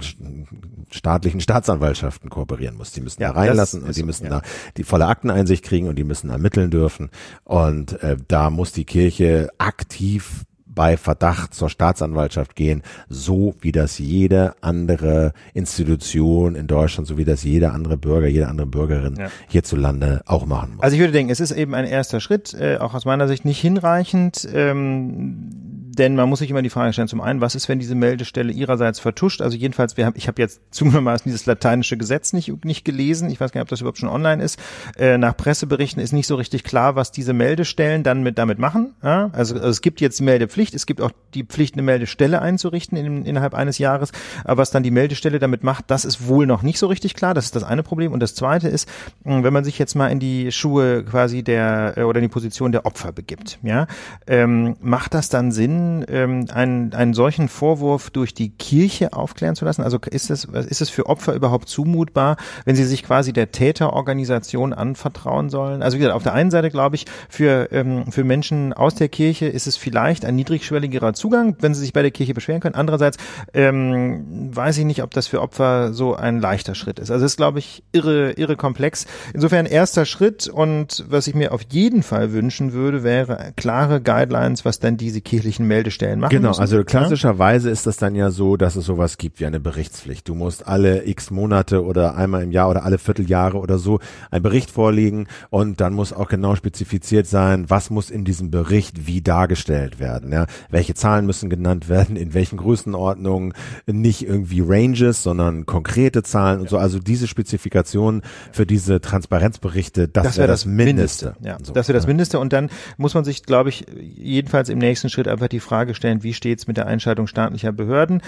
staatlichen Staatsanwaltschaften kooperieren muss. Die müssen ja, da reinlassen und die müssen ja. da die volle Akteneinsicht kriegen und die müssen ermitteln dürfen. Und äh, da muss die Kirche aktiv bei Verdacht zur Staatsanwaltschaft gehen, so wie das jede andere Institution in Deutschland, so wie das jeder andere Bürger, jede andere Bürgerin ja. hierzulande auch machen muss. Also ich würde denken, es ist eben ein erster Schritt, äh, auch aus meiner Sicht nicht hinreichend. Ähm, denn man muss sich immer die Frage stellen, zum einen, was ist, wenn diese Meldestelle ihrerseits vertuscht? Also jedenfalls, wir haben, ich habe jetzt zugegebenermaßen dieses lateinische Gesetz nicht, nicht gelesen. Ich weiß gar nicht, ob das überhaupt schon online ist. Äh, nach Presseberichten ist nicht so richtig klar, was diese Meldestellen dann mit damit machen. Ja? Also, also, es gibt jetzt die Meldepflicht, es gibt auch die Pflicht, eine Meldestelle einzurichten in, innerhalb eines Jahres. Aber was dann die Meldestelle damit macht, das ist wohl noch nicht so richtig klar. Das ist das eine Problem. Und das zweite ist, wenn man sich jetzt mal in die Schuhe quasi der äh, oder in die Position der Opfer begibt, ja, ähm, macht das dann Sinn, ähm, einen, einen solchen Vorwurf durch die Kirche aufklären zu lassen? Also ist es, ist es für Opfer überhaupt zumutbar, wenn sie sich quasi der Täterorganisation anvertrauen sollen? Also wie gesagt, auf der einen Seite glaube ich, für, ähm, für Menschen aus der Kirche ist es vielleicht ein niedrigschwelligerer Zugang, wenn sie sich bei der Kirche beschweren können. Andererseits ähm, weiß ich nicht, ob das für Opfer so ein leichter Schritt ist. Also es ist, glaube ich, irre, irre komplex. Insofern erster Schritt und was ich mir auf jeden Fall wünschen würde, wäre klare Guidelines, was dann diese kirchlichen Meldestellen machen Genau, müssen. also klassischerweise ist das dann ja so, dass es sowas gibt wie eine Berichtspflicht. Du musst alle x Monate oder einmal im Jahr oder alle Vierteljahre oder so einen Bericht vorlegen und dann muss auch genau spezifiziert sein, was muss in diesem Bericht wie dargestellt werden. Ja? Welche Zahlen müssen genannt werden, in welchen Größenordnungen, nicht irgendwie Ranges, sondern konkrete Zahlen und so. Also diese Spezifikationen für diese Transparenzberichte, das, das wäre wäre das Mindeste. Ja, So, das wäre das ja. Mindeste. Und dann muss man sich, glaube ich, jedenfalls im nächsten Schritt einfach die Frage stellen, wie steht's mit der Einschaltung staatlicher Behörden?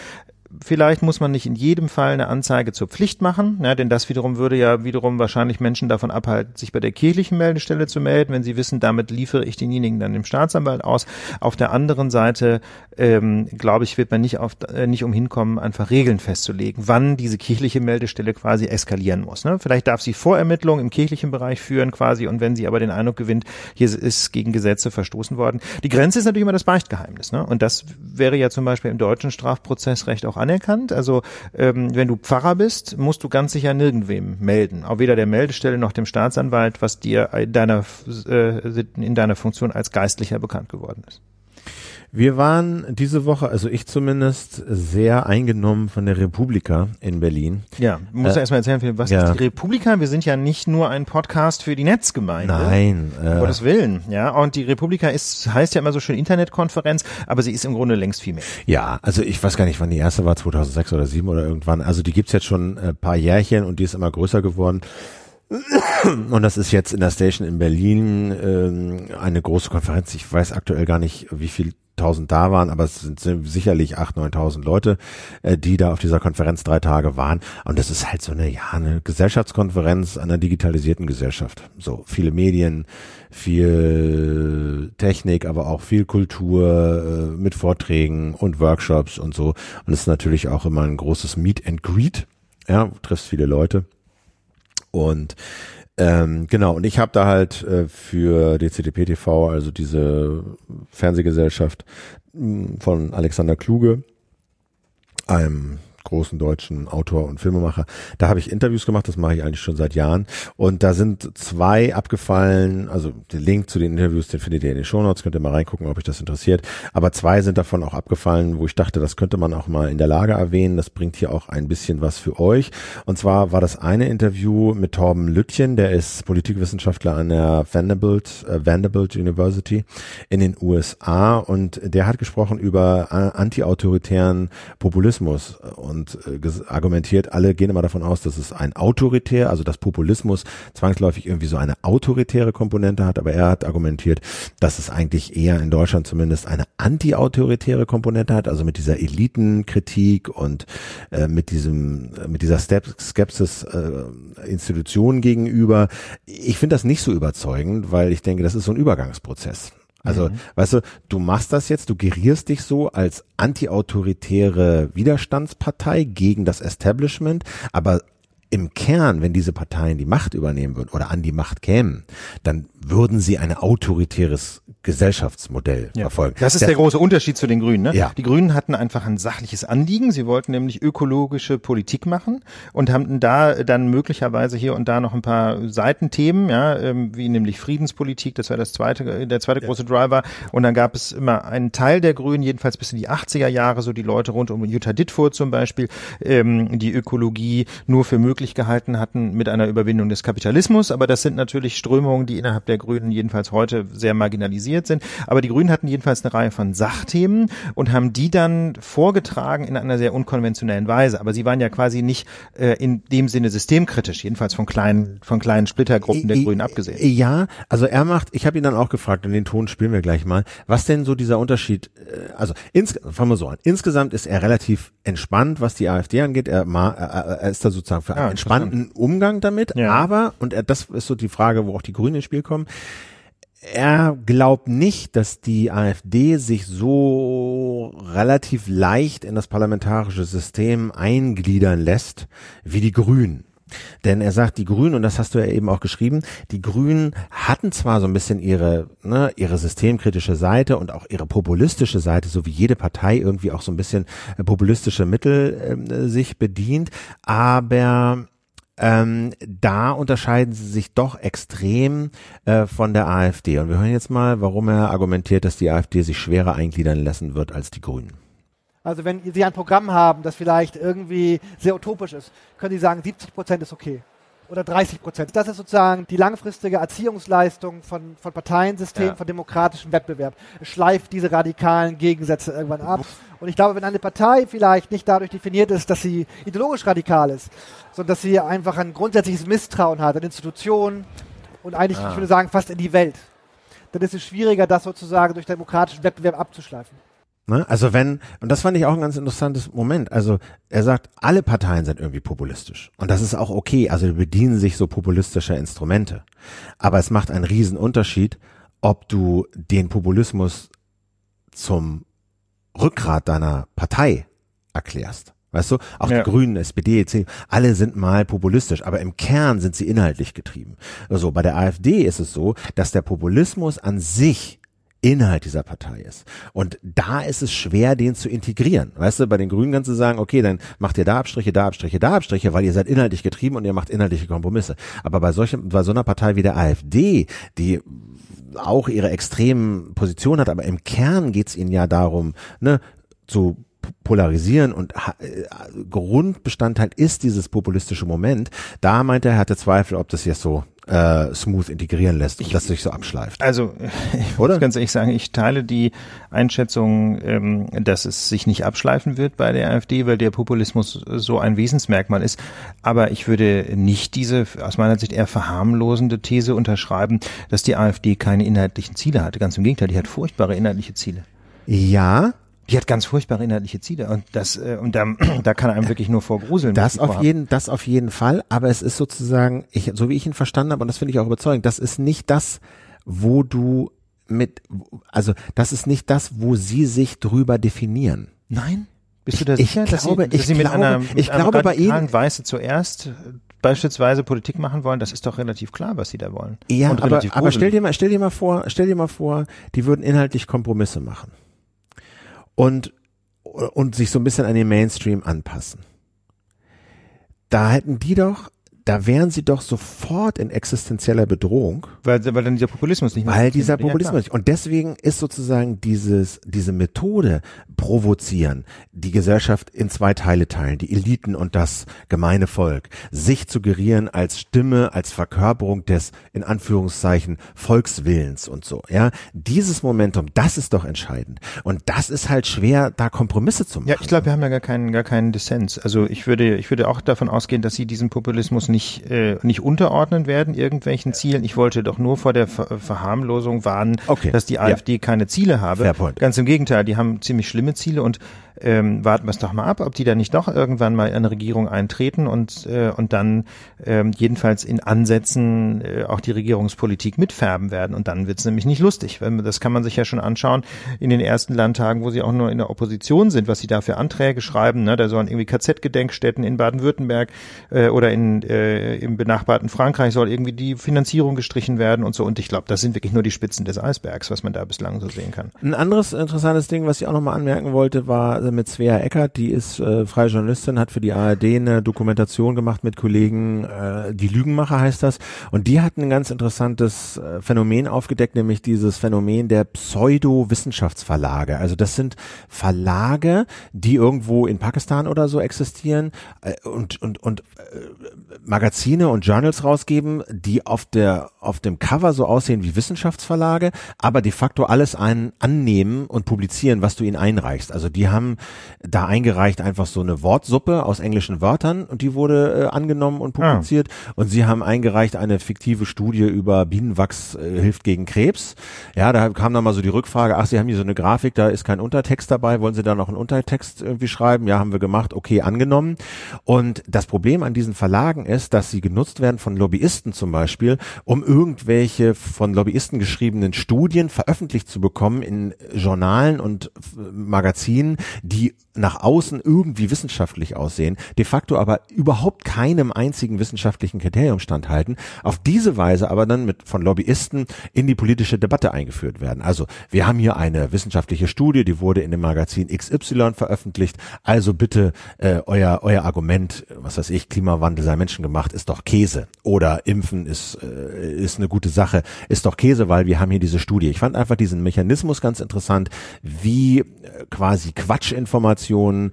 Vielleicht muss man nicht in jedem Fall eine Anzeige zur Pflicht machen, ja, denn das wiederum würde ja wiederum wahrscheinlich Menschen davon abhalten, sich bei der kirchlichen Meldestelle zu melden, wenn sie wissen, damit liefere ich denjenigen dann dem Staatsanwalt aus. Auf der anderen Seite, ähm, glaube ich, wird man nicht, auf, äh, nicht umhin kommen, einfach Regeln festzulegen, wann diese kirchliche Meldestelle quasi eskalieren muss. Ne? Vielleicht darf sie Vorermittlungen im kirchlichen Bereich führen quasi und wenn sie aber den Eindruck gewinnt, hier ist gegen Gesetze verstoßen worden. Die Grenze ist natürlich immer das Beichtgeheimnis. Ne? Und das wäre ja zum Beispiel im deutschen Strafprozessrecht auch anerkannt. Also ähm, wenn du Pfarrer bist, musst du ganz sicher nirgendwem melden. Auch weder der Meldestelle noch dem Staatsanwalt, was dir in deiner, äh, in deiner Funktion als Geistlicher bekannt geworden ist. Wir waren diese Woche, also ich zumindest, sehr eingenommen von der Republika in Berlin. Ja, muss Äh, äh, erstmal erzählen, was ja. ist die Republika? Wir sind ja nicht nur ein Podcast für die Netzgemeinde. Nein, Um äh, Gottes Willen, ja. Und die Republika ist, heißt ja immer so schön Internetkonferenz, aber sie ist im Grunde längst viel mehr. ja, also ich weiß gar nicht, wann die erste war, 2006 oder 2007 oder irgendwann. Also die gibt's jetzt schon ein paar Jährchen und die ist immer größer geworden. Und das ist jetzt in der Station in Berlin ähm, eine große Konferenz. Ich weiß aktuell gar nicht, wie viel tausend da waren, aber es sind sicherlich acht, neuntausend Leute, äh, die da auf dieser Konferenz drei Tage waren. Und das ist halt so eine, ja, eine Gesellschaftskonferenz einer digitalisierten Gesellschaft. So viele Medien, viel Technik, aber auch viel Kultur äh, mit Vorträgen und Workshops und so. Und es ist natürlich auch immer ein großes Meet and Greet. Ja, triffst viele Leute. Und ähm, genau, und ich habe da halt äh, für DCDP TV, also diese Fernsehgesellschaft von Alexander Kluge, einem großen deutschen Autor und Filmemacher. Da habe ich Interviews gemacht, das mache ich eigentlich schon seit Jahren. Und da sind zwei abgefallen, also den Link zu den Interviews, den findet ihr in den Shownotes, könnt ihr mal reingucken, ob euch das interessiert. Aber zwei sind davon auch abgefallen, wo ich dachte, das könnte man auch mal in der Lage erwähnen. Das bringt hier auch ein bisschen was für euch. Und zwar war das eine Interview mit Torben Lüttchen, der ist Politikwissenschaftler an der Vanderbilt, äh, Vanderbilt University in den USA und der hat gesprochen über äh, antiautoritären Populismus und äh, ges- argumentiert, alle gehen immer davon aus, dass es ein autoritär, also dass Populismus zwangsläufig irgendwie so eine autoritäre Komponente hat, aber er hat argumentiert, dass es eigentlich eher in Deutschland zumindest eine antiautoritäre Komponente hat, also mit dieser Elitenkritik und äh, mit diesem äh, mit dieser Skepsis äh, Institutionen gegenüber. Ich finde das nicht so überzeugend, weil ich denke, das ist so ein Übergangsprozess. Also, weißt du, du machst das jetzt, du gerierst dich so als antiautoritäre Widerstandspartei gegen das Establishment, aber im Kern, wenn diese Parteien die Macht übernehmen würden oder an die Macht kämen, dann würden sie ein autoritäres Gesellschaftsmodell verfolgen. Das ist der, große Unterschied zu den Grünen. Ne? Ja. Die Grünen hatten einfach ein sachliches Anliegen. Sie wollten nämlich ökologische Politik machen und haben da dann möglicherweise hier und da noch ein paar Seitenthemen, ja, ähm, wie nämlich Friedenspolitik. Das war das zweite, der zweite große Driver. Und dann gab es immer einen Teil der Grünen, jedenfalls bis in die 80er Jahre, so die Leute rund um Jutta Dittfurt zum Beispiel, ähm, die Ökologie nur für möglich gehalten hatten mit einer Überwindung des Kapitalismus. Aber das sind natürlich Strömungen, die innerhalb der Grünen jedenfalls heute sehr marginalisiert sind. Aber die Grünen hatten jedenfalls eine Reihe von Sachthemen und haben die dann vorgetragen in einer sehr unkonventionellen Weise. Aber sie waren ja quasi nicht äh, in dem Sinne systemkritisch, jedenfalls von kleinen, von kleinen Splittergruppen der Grünen abgesehen. Ja, also er macht, ich habe ihn dann auch gefragt, und den Ton spielen wir gleich mal, was denn so dieser Unterschied, äh, also ins, fangen wir so an, insgesamt ist er relativ entspannt, was die AfD angeht, er, er, er ist da sozusagen für einen Ja, entspannten Umgang damit, Ja. aber, und er, das ist so die Frage, wo auch die Grünen ins Spiel kommen, er glaubt nicht, dass die AfD sich so relativ leicht in das parlamentarische System eingliedern lässt wie die Grünen. Denn er sagt, die Grünen, und das hast du ja eben auch geschrieben, die Grünen hatten zwar so ein bisschen ihre, ne, ihre systemkritische Seite und auch ihre populistische Seite, so wie jede Partei irgendwie auch so ein bisschen äh, populistische Mittel ähm, sich bedient, aber ähm, da unterscheiden sie sich doch extrem äh, von der AfD. Und wir hören jetzt mal, warum er argumentiert, dass die AfD sich schwerer eingliedern lassen wird als die Grünen. Also wenn Sie ein Programm haben, das vielleicht irgendwie sehr utopisch ist, können Sie sagen, 70 Prozent ist okay oder 30 Prozent. Das ist sozusagen die langfristige Erziehungsleistung von, von Parteiensystemen, ja. von demokratischem Wettbewerb. Es schleift diese radikalen Gegensätze irgendwann ab. Und ich glaube, wenn eine Partei vielleicht nicht dadurch definiert ist, dass sie ideologisch radikal ist, sondern dass sie einfach ein grundsätzliches Misstrauen hat an Institutionen und eigentlich, ah. ich würde sagen, fast in die Welt, dann ist es schwieriger, das sozusagen durch demokratischen Wettbewerb abzuschleifen. Ne? Also wenn, und das fand ich auch ein ganz interessantes Moment, also er sagt, alle Parteien sind irgendwie populistisch. Und das ist auch okay, also die bedienen sich so populistischer Instrumente. Aber es macht einen riesen Unterschied, ob du den Populismus zum Rückgrat deiner Partei erklärst. Weißt du, auch ja. die Grünen, SPD, CDU, alle sind mal populistisch, aber im Kern sind sie inhaltlich getrieben. Also bei der AfD ist es so, dass der Populismus an sich Inhalt dieser Partei ist. Und da ist es schwer, den zu integrieren. Weißt du, bei den Grünen kannst du sagen, okay, dann macht ihr da Abstriche, da Abstriche, da Abstriche, weil ihr seid inhaltlich getrieben und ihr macht inhaltliche Kompromisse. Aber bei solchen, bei so einer Partei wie der AfD, die auch ihre extremen Positionen hat, aber im Kern geht's ihnen ja darum, ne, zu polarisieren und äh, Grundbestandteil ist dieses populistische Moment. Da meint er, er hatte Zweifel, ob das jetzt so äh, smooth integrieren lässt und ich, das sich so abschleift. Also ich Oder? muss ganz ehrlich sagen, ich teile die Einschätzung, ähm, dass es sich nicht abschleifen wird bei der AfD, weil der Populismus so ein Wesensmerkmal ist. Aber ich würde nicht diese aus meiner Sicht eher verharmlosende These unterschreiben, dass die AfD keine inhaltlichen Ziele hatte. Ganz im Gegenteil, die hat furchtbare inhaltliche Ziele. Ja, die hat ganz furchtbare inhaltliche Ziele und das äh, und da, da kann einem wirklich nur vorgruseln. Das auf jeden, das auf jeden Fall. Aber es ist sozusagen, ich, so wie ich ihn verstanden habe und das finde ich auch überzeugend, das ist nicht das, wo du mit, also das ist nicht das, wo sie sich drüber definieren. Nein. Bist du da sicher, ich dass glaube, sie, dass ich sie mit glaube, einer, mit ich glaube bei ihnen Weiße zuerst beispielsweise Politik machen wollen, das ist doch relativ klar, was sie da wollen. Ja, aber, aber stell dir mal, stell dir mal vor, stell dir mal vor, die würden inhaltlich Kompromisse machen und, und sich so ein bisschen an den Mainstream anpassen. Da hätten die doch da wären sie doch sofort in existenzieller Bedrohung. Weil, weil dann dieser Populismus nicht mehr Weil dieser Populismus nicht. Und deswegen ist sozusagen dieses, diese Methode provozieren, die Gesellschaft in zwei Teile teilen, die Eliten und das gemeine Volk, sich zu gerieren als Stimme, als Verkörperung des, in Anführungszeichen, Volkswillens und so, ja. Dieses Momentum, das ist doch entscheidend. Und das ist halt schwer, da Kompromisse zu machen. Ja, ich glaube, wir haben ja gar keinen, gar keinen Dissens. Also ich würde, ich würde auch davon ausgehen, dass sie diesen Populismus nicht, äh, nicht unterordnen werden, irgendwelchen Zielen. Ich wollte doch nur vor der Ver Verharmlosung warnen, okay. dass die AfD ja. keine Ziele habe. Ganz im Gegenteil, die haben ziemlich schlimme Ziele und ähm, warten wir es doch mal ab, ob die da nicht doch irgendwann mal in eine Regierung eintreten und, äh, und dann ähm, jedenfalls in Ansätzen äh, auch die Regierungspolitik mitfärben werden. Und dann wird es nämlich nicht lustig. Das kann man sich ja schon anschauen in den ersten Landtagen, wo sie auch nur in der Opposition sind, was sie da für Anträge schreiben. Ne? Da sollen irgendwie KZ-Gedenkstätten in Baden-Württemberg äh, oder in, äh, im benachbarten Frankreich soll irgendwie die Finanzierung gestrichen werden und so. Und ich glaube, das sind wirklich nur die Spitzen des Eisbergs, was man da bislang so sehen kann. Ein anderes interessantes Ding, was ich auch nochmal anmerken wollte, war mit Svea Eckert, die ist äh, freie Journalistin, hat für die ARD eine Dokumentation gemacht mit Kollegen, äh, die Lügenmacher heißt das, und die hat ein ganz interessantes äh, Phänomen aufgedeckt, nämlich dieses Phänomen der Pseudo-Wissenschaftsverlage. Also das sind Verlage, die irgendwo in Pakistan oder so existieren äh, und und und äh, Magazine und Journals rausgeben, die auf der auf dem Cover so aussehen wie Wissenschaftsverlage, aber de facto alles einen annehmen und publizieren, was du ihnen einreichst. Also die haben da eingereicht einfach so eine Wortsuppe aus englischen Wörtern und die wurde äh, angenommen und ah. publiziert. Ah. Und sie haben eingereicht eine fiktive Studie über Bienenwachs äh, hilft gegen Krebs. Ja, da kam dann mal so die Rückfrage, ach, Sie haben hier so eine Grafik, da ist kein Untertext dabei, wollen Sie da noch einen Untertext irgendwie schreiben? Ja, haben wir gemacht, okay, angenommen. Und das Problem an diesen Verlagen ist, dass sie genutzt werden von Lobbyisten zum Beispiel, um irgendwelche von Lobbyisten geschriebenen Studien veröffentlicht zu bekommen in Journalen und Magazinen, die nach außen irgendwie wissenschaftlich aussehen, de facto aber überhaupt keinem einzigen wissenschaftlichen Kriterium standhalten, auf diese Weise aber dann mit von Lobbyisten in die politische Debatte eingeführt werden. Also wir haben hier eine wissenschaftliche Studie, die wurde in dem Magazin XY veröffentlicht, also bitte äh, euer, euer Argument, was weiß ich, Klimawandel sei menschengemacht, ist doch Käse oder Impfen ist, äh, ist eine gute Sache, ist doch Käse, weil wir haben hier diese Studie. Ich fand einfach diesen Mechanismus ganz interessant, wie äh, quasi Quatschinformationen,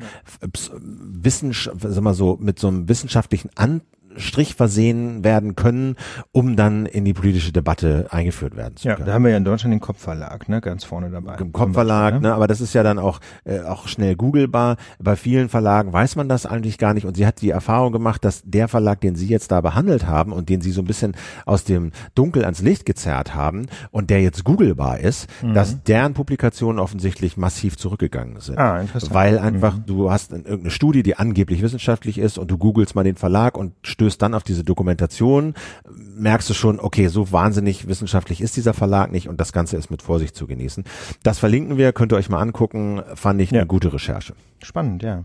Wissenschaft, sag mal so, mit so einem wissenschaftlichen An Strich versehen werden können, um dann in die politische Debatte eingeführt werden zu können. Ja, da haben wir ja in Deutschland den Kopfverlag, ne, ganz vorne dabei. Im Kopfverlag, ne? ne, aber das ist ja dann auch äh, auch schnell googelbar. Bei vielen Verlagen weiß man das eigentlich gar nicht und sie hat die Erfahrung gemacht, dass der Verlag, den sie jetzt da behandelt haben und den sie so ein bisschen aus dem Dunkel ans Licht gezerrt haben und der jetzt googelbar ist, mhm. dass deren Publikationen offensichtlich massiv zurückgegangen sind. Ah, interessant. Weil einfach mhm. du hast irgendeine Studie, die angeblich wissenschaftlich ist und du googelst mal den Verlag und stößt dann auf diese Dokumentation, merkst du schon, okay, so wahnsinnig wissenschaftlich ist dieser Verlag nicht und das Ganze ist mit Vorsicht zu genießen. Das verlinken wir, könnt ihr euch mal angucken, fand ich ja. eine gute Recherche. Spannend, ja.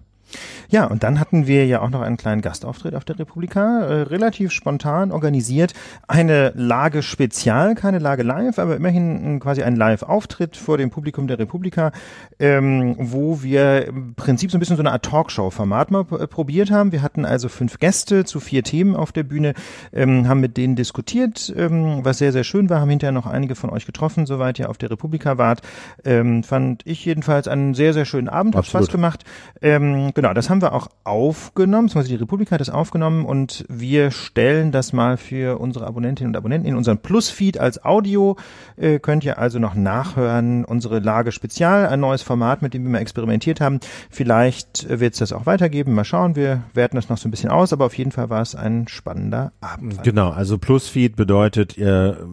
Ja, und dann hatten wir ja auch noch einen kleinen Gastauftritt auf der Republika, äh, relativ spontan organisiert. Eine Lage Spezial, keine Lage live, aber immerhin quasi ein Live-Auftritt vor dem Publikum der Republika, ähm, wo wir im Prinzip so ein bisschen so eine Art Talkshow-Format mal äh, probiert haben. Wir hatten also fünf Gäste zu vier Themen auf der Bühne, ähm, haben mit denen diskutiert, ähm, was sehr, sehr schön war, haben hinterher noch einige von euch getroffen, soweit ihr auf der Republika wart. Ähm, fand ich jedenfalls einen sehr, sehr schönen Abend, hat Spaß gemacht. Ähm, genau, das haben wir auch aufgenommen, beziehungsweise die Republik hat es aufgenommen und wir stellen das mal für unsere Abonnentinnen und Abonnenten in unseren Plus-Feed als Audio. Äh, könnt ihr also noch nachhören, unsere Lage Spezial, ein neues Format, mit dem wir mal experimentiert haben. Vielleicht wird es das auch weitergeben, mal schauen, wir werten das noch so ein bisschen aus, aber auf jeden Fall war es ein spannender Abend. Genau, also Plus-Feed bedeutet, ihr,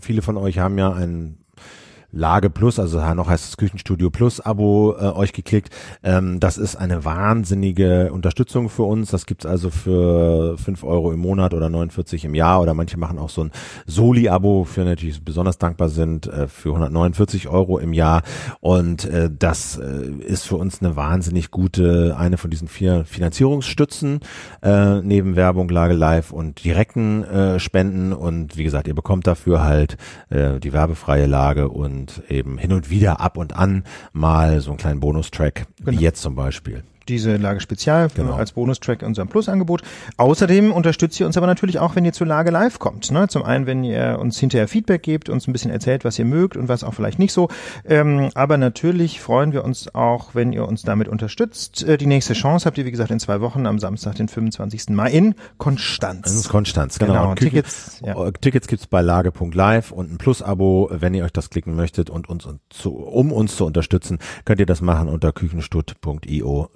viele von euch haben ja einen Lage Plus, also noch heißt es Küchenstudio Plus Abo äh, euch geklickt. Ähm, das ist eine wahnsinnige Unterstützung für uns. Das gibt's also für fünf Euro im Monat oder 49 im Jahr oder manche machen auch so ein Soli-Abo, für natürlich besonders dankbar sind, äh, für 149 Euro im Jahr. Und äh, das äh, ist für uns eine wahnsinnig gute, eine von diesen vier Finanzierungsstützen, äh, neben Werbung, Lage Live und direkten äh, Spenden. Und wie gesagt, ihr bekommt dafür halt äh, die werbefreie Lage und und eben hin und wieder ab und an mal so einen kleinen Bonustrack, genau. wie jetzt zum Beispiel diese Lage Spezial genau. als Bonustrack in unserem Plus-Angebot. Außerdem unterstützt ihr uns aber natürlich auch, wenn ihr zur Lage live kommt. Ne? Zum einen, wenn ihr uns hinterher Feedback gebt, uns ein bisschen erzählt, was ihr mögt und was auch vielleicht nicht so. Ähm, aber natürlich freuen wir uns auch, wenn ihr uns damit unterstützt. Äh, die nächste Chance habt ihr, wie gesagt, in zwei Wochen am Samstag, den 25. Mai in Konstanz. In Konstanz, genau. genau. Tickets, ja. Äh, Tickets gibt's bei lage.live und ein Plus-Abo, wenn ihr euch das klicken möchtet und uns, zu, um uns zu unterstützen, könnt ihr das machen unter küchenstutt.io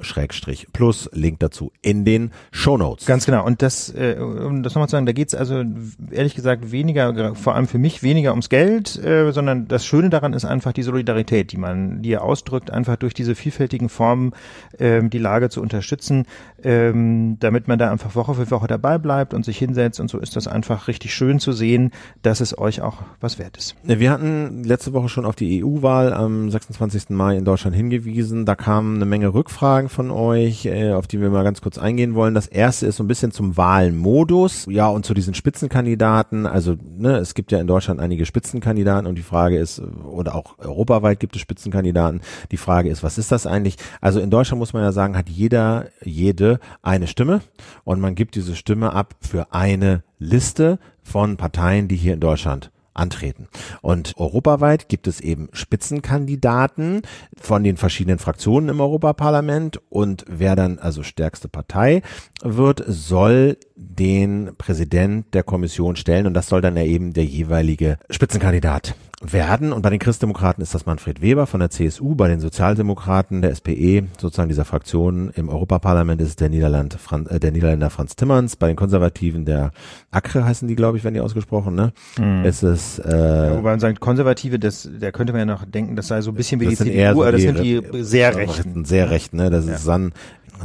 plus. Link dazu in den Show Notes. Ganz genau. Und das, äh, um das nochmal zu sagen, da geht's also ehrlich gesagt weniger, vor allem für mich weniger ums Geld, äh, sondern das Schöne daran ist einfach die Solidarität, die man, die er ausdrückt, einfach durch diese vielfältigen Formen ähm, die Lage zu unterstützen, ähm, damit man da einfach Woche für Woche dabei bleibt und sich hinsetzt. Und so ist das einfach richtig schön zu sehen, dass es euch auch was wert ist. Wir hatten letzte Woche schon auf die EU-Wahl am 26. Mai in Deutschland hingewiesen. Da kamen eine Menge Rückfragen von euch, äh, auf die wir mal ganz kurz eingehen wollen. Das erste ist so ein bisschen zum Wahlmodus, ja, und zu diesen Spitzenkandidaten. Also, ne, es gibt ja in Deutschland einige Spitzenkandidaten und die Frage ist, oder auch europaweit gibt es Spitzenkandidaten. Die Frage ist, was ist das eigentlich? Also in Deutschland muss man ja sagen, hat jeder, jede eine Stimme und man gibt diese Stimme ab für eine Liste von Parteien, die hier in Deutschland antreten. Und europaweit gibt es eben Spitzenkandidaten von den verschiedenen Fraktionen im Europaparlament und wer dann also stärkste Partei wird, soll den Präsident der Kommission stellen und das soll dann ja eben der jeweilige Spitzenkandidat werden. Und bei den Christdemokraten ist das Manfred Weber von der CSU, bei den Sozialdemokraten der SPE, sozusagen dieser Fraktion im Europaparlament ist es der, Niederland, Franz, äh, der Niederländer Franz Timmermans, bei den Konservativen der Akre heißen die, glaube ich, werden die ausgesprochen, ne? Mhm. Es ist, äh, ja, wobei man sagt, Konservative, das, da könnte man ja noch denken, das sei so ein bisschen wie die CDU, aber das sind die sehr rechten. Sehr recht, ne? Das ja. ist San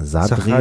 Sadri,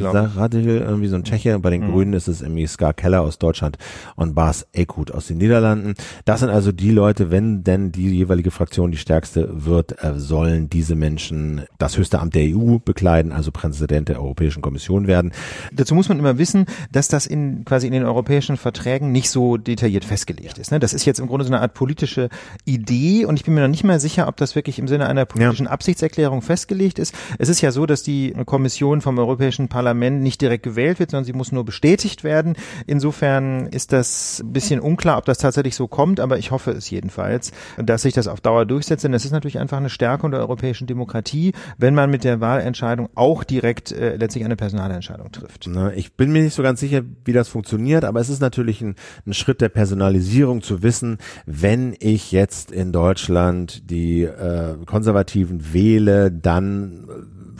Saradil, irgendwie so ein Tscheche. Bei den mhm. Grünen ist es irgendwie Scar Keller aus Deutschland und Bas Ekut aus den Niederlanden. Das sind also die Leute, wenn denn die jeweilige Fraktion die stärkste wird, äh, sollen diese Menschen das höchste Amt der EU bekleiden, also Präsident der Europäischen Kommission werden. Dazu muss man immer wissen, dass das in quasi in den europäischen Verträgen nicht so detailliert festgelegt ist. Ne? Das ist jetzt im Grunde so eine Art politische Idee und ich bin mir noch nicht mal sicher, ob das wirklich im Sinne einer politischen ja. Absichtserklärung festgelegt ist. Es ist ja so, dass die Kommission vom Europäischen Parlament nicht direkt gewählt wird, sondern sie muss nur bestätigt werden. Insofern ist das ein bisschen unklar, ob das tatsächlich so kommt, aber ich hoffe es jedenfalls, dass sich das auf Dauer durchsetzt. Denn das ist natürlich einfach eine Stärkung der europäischen Demokratie, wenn man mit der Wahlentscheidung auch direkt äh, letztlich eine Personalentscheidung trifft. Na, ich bin mir nicht so ganz sicher, wie das funktioniert, aber es ist natürlich ein, ein Schritt der Personalisierung zu wissen, wenn ich jetzt in Deutschland die äh, Konservativen wähle, dann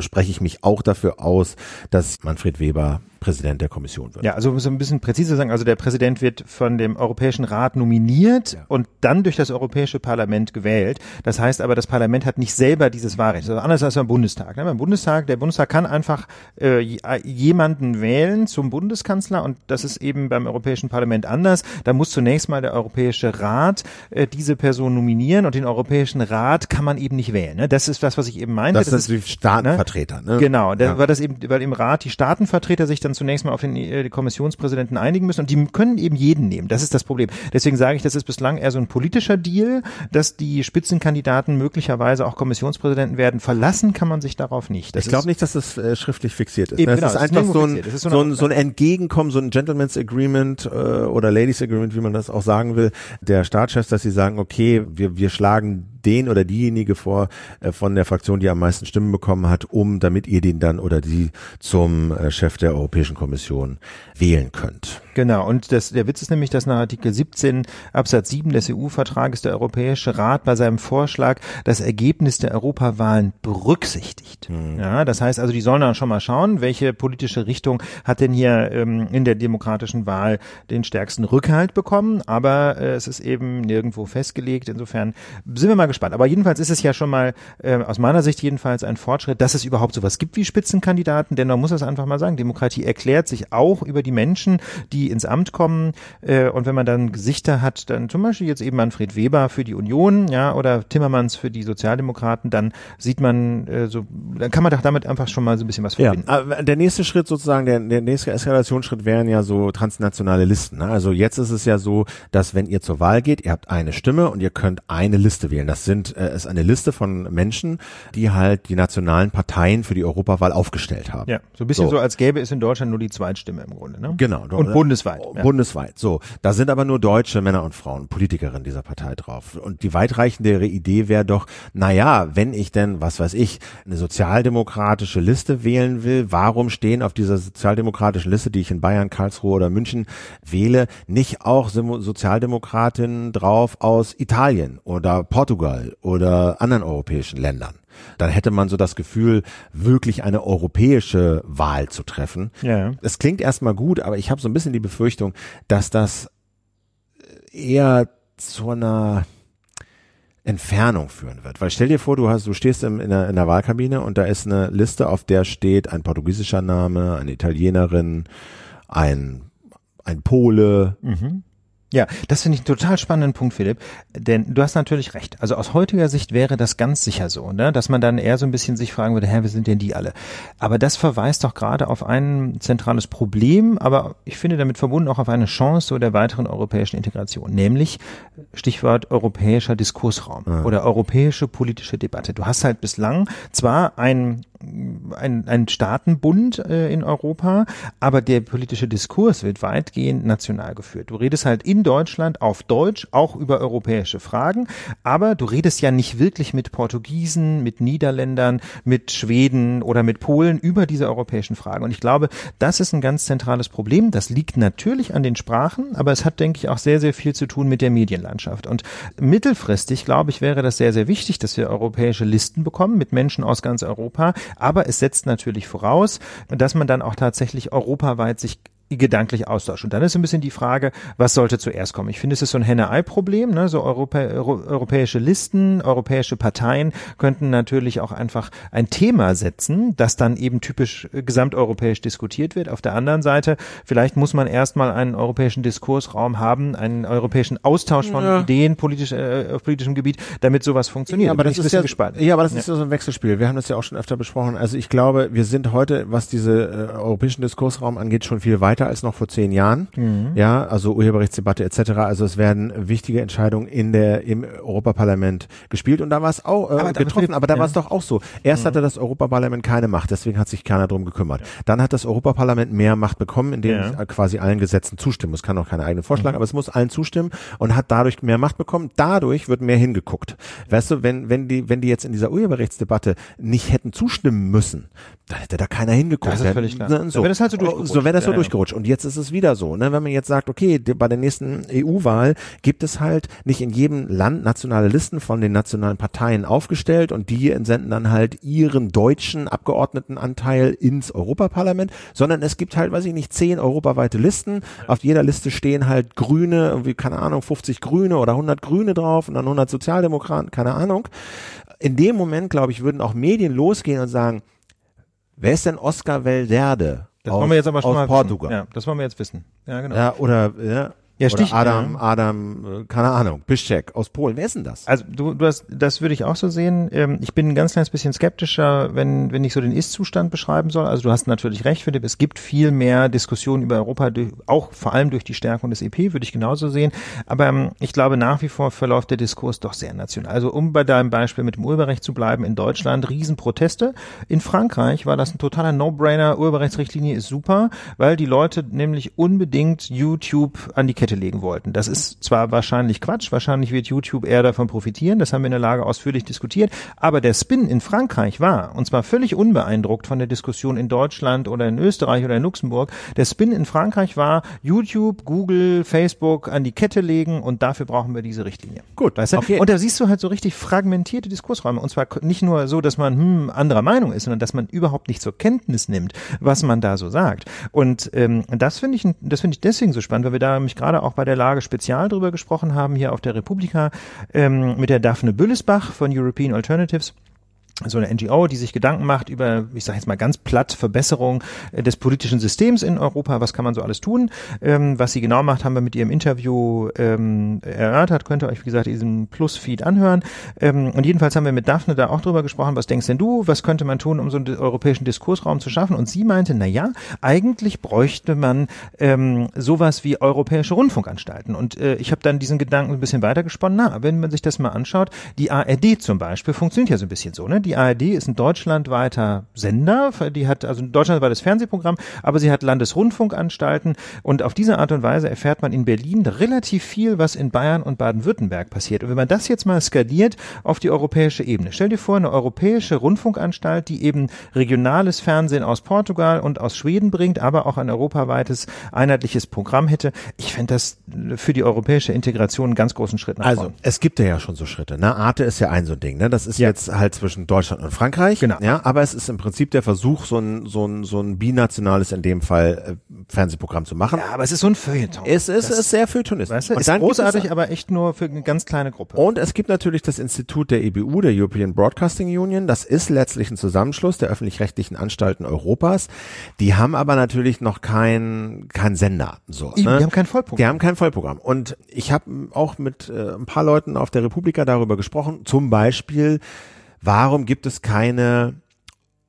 spreche ich mich auch dafür aus, dass Manfred Weber Präsident der Kommission wird. Ja, also so ein bisschen präziser sagen, also der Präsident wird von dem Europäischen Rat nominiert ja. und dann durch das Europäische Parlament gewählt. Das heißt aber, das Parlament hat nicht selber dieses Wahlrecht. Also anders als beim Bundestag. Ne? Beim Bundestag, der Bundestag kann einfach äh, jemanden wählen zum Bundeskanzler und das ist eben beim Europäischen Parlament anders. Da muss zunächst mal der Europäische Rat äh, diese Person nominieren und den Europäischen Rat kann man eben nicht wählen. Ne? Das ist das, was ich eben meinte. Das, das sind die Staatenvertreter. Ne? Genau, da, ja. weil das eben, weil im Rat die Staatenvertreter sich dann zunächst mal auf den äh, Kommissionspräsidenten einigen müssen und die können eben jeden nehmen. Das ist das Problem. Deswegen sage ich, das ist bislang eher so ein politischer Deal, dass die Spitzenkandidaten möglicherweise auch Kommissionspräsidenten werden. Verlassen kann man sich darauf nicht. Das ich glaube nicht, dass das äh, schriftlich fixiert ist. Eben, das genau, ist einfach so ein, so, so, ein, so ein Entgegenkommen, so ein Gentleman's Agreement äh, oder Ladies Agreement, wie man das auch sagen will, der Staatschefs, dass sie sagen, okay, wir, wir schlagen den oder diejenige vor äh, von der Fraktion, die am meisten Stimmen bekommen hat, um damit ihr den dann oder die zum äh, Chef der Europäischen Kommission wählen könnt. Genau, und das, der Witz ist nämlich, dass nach Artikel 17 Absatz 7 des EU-Vertrages der Europäische Rat bei seinem Vorschlag das Ergebnis der Europawahlen berücksichtigt. Mhm. Ja, das heißt also, die sollen dann schon mal schauen, welche politische Richtung hat denn hier ähm, in der demokratischen Wahl den stärksten Rückhalt bekommen, aber äh, es ist eben nirgendwo festgelegt. Insofern sind wir mal gespannt. Aber jedenfalls ist es ja schon mal äh, aus meiner Sicht jedenfalls ein Fortschritt, dass es überhaupt sowas gibt wie Spitzenkandidaten, denn man muss das einfach mal sagen, Demokratie erklärt sich auch über die Menschen, die ins Amt kommen äh, und wenn man dann Gesichter hat, dann zum Beispiel jetzt eben Manfred Weber für die Union, ja, oder Timmermans für die Sozialdemokraten, dann sieht man äh, so, dann kann man doch damit einfach schon mal so ein bisschen was verbinden. Ja, der nächste Schritt sozusagen, der, der nächste Eskalationsschritt wären ja so transnationale Listen. Ne? Also jetzt ist es ja so, dass wenn ihr zur Wahl geht, ihr habt eine Stimme und ihr könnt eine Liste wählen. Das sind äh, ist eine Liste von Menschen, die halt die nationalen Parteien für die Europawahl aufgestellt haben. Ja, so ein bisschen so, so als gäbe es in Deutschland nur die Zweitstimme im Grunde. Ne? Genau. Und bundesweit. Ja. Bundesweit. So, da sind aber nur deutsche Männer und Frauen, Politikerinnen dieser Partei drauf. Und die weitreichendere Idee wäre doch, na ja, wenn ich denn, was weiß ich, eine sozialdemokratische Liste wählen will, warum stehen auf dieser sozialdemokratischen Liste, die ich in Bayern, Karlsruhe oder München wähle, nicht auch Sozialdemokratinnen drauf aus Italien oder Portugal oder anderen europäischen Ländern? Dann hätte man so das Gefühl, wirklich eine europäische Wahl zu treffen. Ja. Es klingt erstmal gut, aber ich habe so ein bisschen die Befürchtung, dass das eher zu einer Entfernung führen wird. Weil stell dir vor, du hast, du stehst in, in, der, in der Wahlkabine und da ist eine Liste, auf der steht ein portugiesischer Name, eine Italienerin, ein ein Pole, mhm. Ja, das finde ich einen total spannenden Punkt, Philipp. Denn du hast natürlich recht. Also aus heutiger Sicht wäre das ganz sicher so, ne? dass man dann eher so ein bisschen sich fragen würde, hä, wer sind denn die alle? Aber das verweist doch gerade auf ein zentrales Problem, aber ich finde damit verbunden auch auf eine Chance so der weiteren europäischen Integration, nämlich Stichwort europäischer Diskursraum ja. oder europäische politische Debatte. Du hast halt bislang zwar ein ein, ein Staatenbund äh, in Europa, aber der politische Diskurs wird weitgehend national geführt. Du redest halt in Deutschland auf Deutsch auch über europäische Fragen, aber du redest ja nicht wirklich mit Portugiesen, mit Niederländern, mit Schweden oder mit Polen über diese europäischen Fragen. Und ich glaube, das ist ein ganz zentrales Problem. Das liegt natürlich an den Sprachen, aber es hat, denke ich, auch sehr, sehr viel zu tun mit der Medienlandschaft. Und mittelfristig, glaube ich, wäre das sehr, sehr wichtig, dass wir europäische Listen bekommen mit Menschen aus ganz Europa, aber es setzt natürlich voraus, dass man dann auch tatsächlich europaweit sich gedanklich austauschen. Und dann ist ein bisschen die Frage, was sollte zuerst kommen? Ich finde, es ist so ein Henne-Ei-Problem. Ne? So Europä Euro europäische Listen, europäische Parteien könnten natürlich auch einfach ein Thema setzen, das dann eben typisch äh, gesamteuropäisch diskutiert wird. Auf der anderen Seite, vielleicht muss man erstmal einen europäischen Diskursraum haben, einen europäischen Austausch von ja. Ideen politisch, äh, auf politischem Gebiet, damit sowas funktioniert. Ja, aber das ist ja, gespannt. ja, aber das ja. ist ja so ein Wechselspiel. Wir haben das ja auch schon öfter besprochen. Also ich glaube, wir sind heute, was diese äh, europäischen Diskursraum angeht, schon viel weiter als noch vor zehn Jahren. Mhm. Ja, also Urheberrechtsdebatte etc. Also es werden wichtige Entscheidungen in der im Europaparlament gespielt und da war es auch äh, aber getroffen. Aber da ja. war es doch auch so. Erst mhm. hatte das Europaparlament keine Macht, deswegen hat sich keiner drum gekümmert. Ja. Dann hat das Europaparlament mehr Macht bekommen, indem ja. es quasi allen Gesetzen zustimmen. Es kann auch keine eigenen Vorschläge, mhm. aber es muss allen zustimmen und hat dadurch mehr Macht bekommen. Dadurch wird mehr hingeguckt. Weißt du, wenn wenn die wenn die jetzt in dieser Urheberrechtsdebatte nicht hätten zustimmen müssen, dann hätte da keiner hingeguckt. Das ist völlig klar. So, wäre das halt so durchgerutscht. So wäre das so durchgerutscht. Und jetzt ist es wieder so, ne? wenn man jetzt sagt, okay, bei der nächsten EU-Wahl gibt es halt nicht in jedem Land nationale Listen von den nationalen Parteien aufgestellt und die entsenden dann halt ihren deutschen Abgeordnetenanteil ins Europaparlament, sondern es gibt halt, weiß ich nicht, zehn europaweite Listen. Auf jeder Liste stehen halt Grüne, irgendwie, keine Ahnung, 50 Grüne oder 100 Grüne drauf und dann 100 Sozialdemokraten, keine Ahnung. In dem Moment, glaube ich, würden auch Medien losgehen und sagen, wer ist denn Oscar Velderde? Das aus, wollen wir jetzt aber schon aus mal Portugal. Ja, das wollen wir jetzt wissen. Ja, genau. Ja, oder ja, ja, Stich, Oder Adam, Adam, äh, keine Ahnung, Bischek aus Polen. Wer ist denn das? Also du, du hast, das würde ich auch so sehen. Ähm, ich bin ein ganz kleines bisschen skeptischer, wenn, wenn ich so den Ist-Zustand beschreiben soll. Also du hast natürlich recht, Philipp. Es gibt viel mehr Diskussionen über Europa, auch vor allem durch die Stärkung des EP, würde ich genauso sehen. Aber ähm, ich glaube nach wie vor verläuft der Diskurs doch sehr national. Also um bei deinem Beispiel mit dem Urheberrecht zu bleiben, in Deutschland Riesenproteste. In Frankreich war das ein totaler No-Brainer. Urheberrechtsrichtlinie ist super, weil die Leute nämlich unbedingt YouTube an die Kette legen wollten. Das ist zwar wahrscheinlich Quatsch, wahrscheinlich wird YouTube eher davon profitieren, das haben wir in der Lage ausführlich diskutiert, aber der Spin in Frankreich war, und zwar völlig unbeeindruckt von der Diskussion in Deutschland oder in Österreich oder in Luxemburg, der Spin in Frankreich war, YouTube, Google, Facebook an die Kette legen und dafür brauchen wir diese Richtlinie. Gut, weißt du? okay. Und da siehst du halt so richtig fragmentierte Diskursräume und zwar nicht nur so, dass man hm, anderer Meinung ist, sondern dass man überhaupt nicht zur Kenntnis nimmt, was man da so sagt. Und ähm, das finde ich, das finde ich deswegen so spannend, weil wir da nämlich gerade auch bei der Lage Spezial drüber gesprochen haben, hier auf der Republika, ähm, mit der Daphne Büllesbach von European Alternatives so eine NGO, die sich Gedanken macht über, ich sage jetzt mal ganz platt, Verbesserung äh, des politischen Systems in Europa. Was kann man so alles tun? Ähm, was sie genau macht, haben wir mit ihrem Interview ähm, erörtert. Könnt ihr euch, wie gesagt, diesen Plus-Feed anhören. Ähm, und jedenfalls haben wir mit Daphne da auch drüber gesprochen. Was denkst denn du? Was könnte man tun, um so einen europäischen Diskursraum zu schaffen? Und sie meinte, na ja, eigentlich bräuchte man ähm, sowas wie europäische Rundfunkanstalten. Und äh, ich habe dann diesen Gedanken ein bisschen weitergesponnen. Na, wenn man sich das mal anschaut, die ARD zum Beispiel funktioniert ja so ein bisschen so, ne? Die ARD ist ein deutschlandweiter Sender, die hat also ein deutschlandweites Fernsehprogramm, aber sie hat Landesrundfunkanstalten und auf diese Art und Weise erfährt man in Berlin relativ viel, was in Bayern und Baden-Württemberg passiert. Und wenn man das jetzt mal skaliert auf die europäische Ebene, stell dir vor, eine europäische Rundfunkanstalt, die eben regionales Fernsehen aus Portugal und aus Schweden bringt, aber auch ein europaweites einheitliches Programm hätte. Ich fände das für die europäische Integration einen ganz großen Schritt nach also, vorne. Also, es gibt ja schon so Schritte. Ne? Arte ist ja ein so ein Ding. Ne? Das ist ja. jetzt halt zwischen Deutschland und Frankreich. Genau. Ja, aber es ist im Prinzip der Versuch, so ein, so ein, so ein binationales, in dem Fall, äh, Fernsehprogramm zu machen. Ja, aber es ist so ein Feuilleton. Es ist, das, ist sehr feuilletonistisch. Weißt du, und ist großartig, aber echt nur für eine ganz kleine Gruppe. Und es gibt natürlich das Institut der EBU, der European Broadcasting Union. Das ist letztlich ein Zusammenschluss der öffentlich-rechtlichen Anstalten Europas. Die haben aber natürlich noch kein, kein Sender. So, ne? Die haben kein Vollprogramm. Die haben kein Vollprogramm. Und ich habe auch mit äh, ein paar Leuten auf der Republika darüber gesprochen. Zum Beispiel warum gibt es keine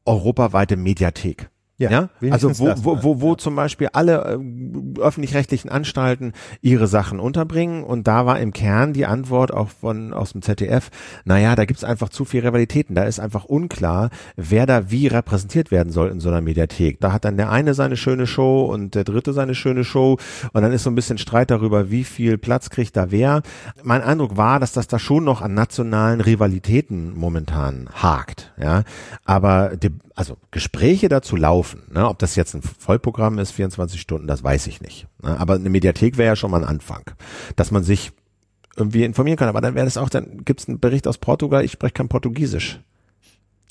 europaweite Mediathek? Ja, ja? also wo, wo, wo, wo zum Beispiel alle äh, öffentlich-rechtlichen Anstalten ihre Sachen unterbringen und da war im Kern die Antwort auch von aus dem ZDF, naja, da gibt's einfach zu viel Rivalitäten, da ist einfach unklar, wer da wie repräsentiert werden soll in so einer Mediathek. Da hat dann der eine seine schöne Show und der dritte seine schöne Show und dann ist so ein bisschen Streit darüber, wie viel Platz kriegt da wer. Mein Eindruck war, dass das da schon noch an nationalen Rivalitäten momentan hakt, ja, aber also Gespräche dazu laufen. Ne? Ob das jetzt ein Vollprogramm ist, 24 Stunden, das weiß ich nicht. Ne? Aber eine Mediathek wäre ja schon mal ein Anfang, dass man sich irgendwie informieren kann. Aber dann wäre das auch, dann gibt es einen Bericht aus Portugal, ich spreche kein Portugiesisch.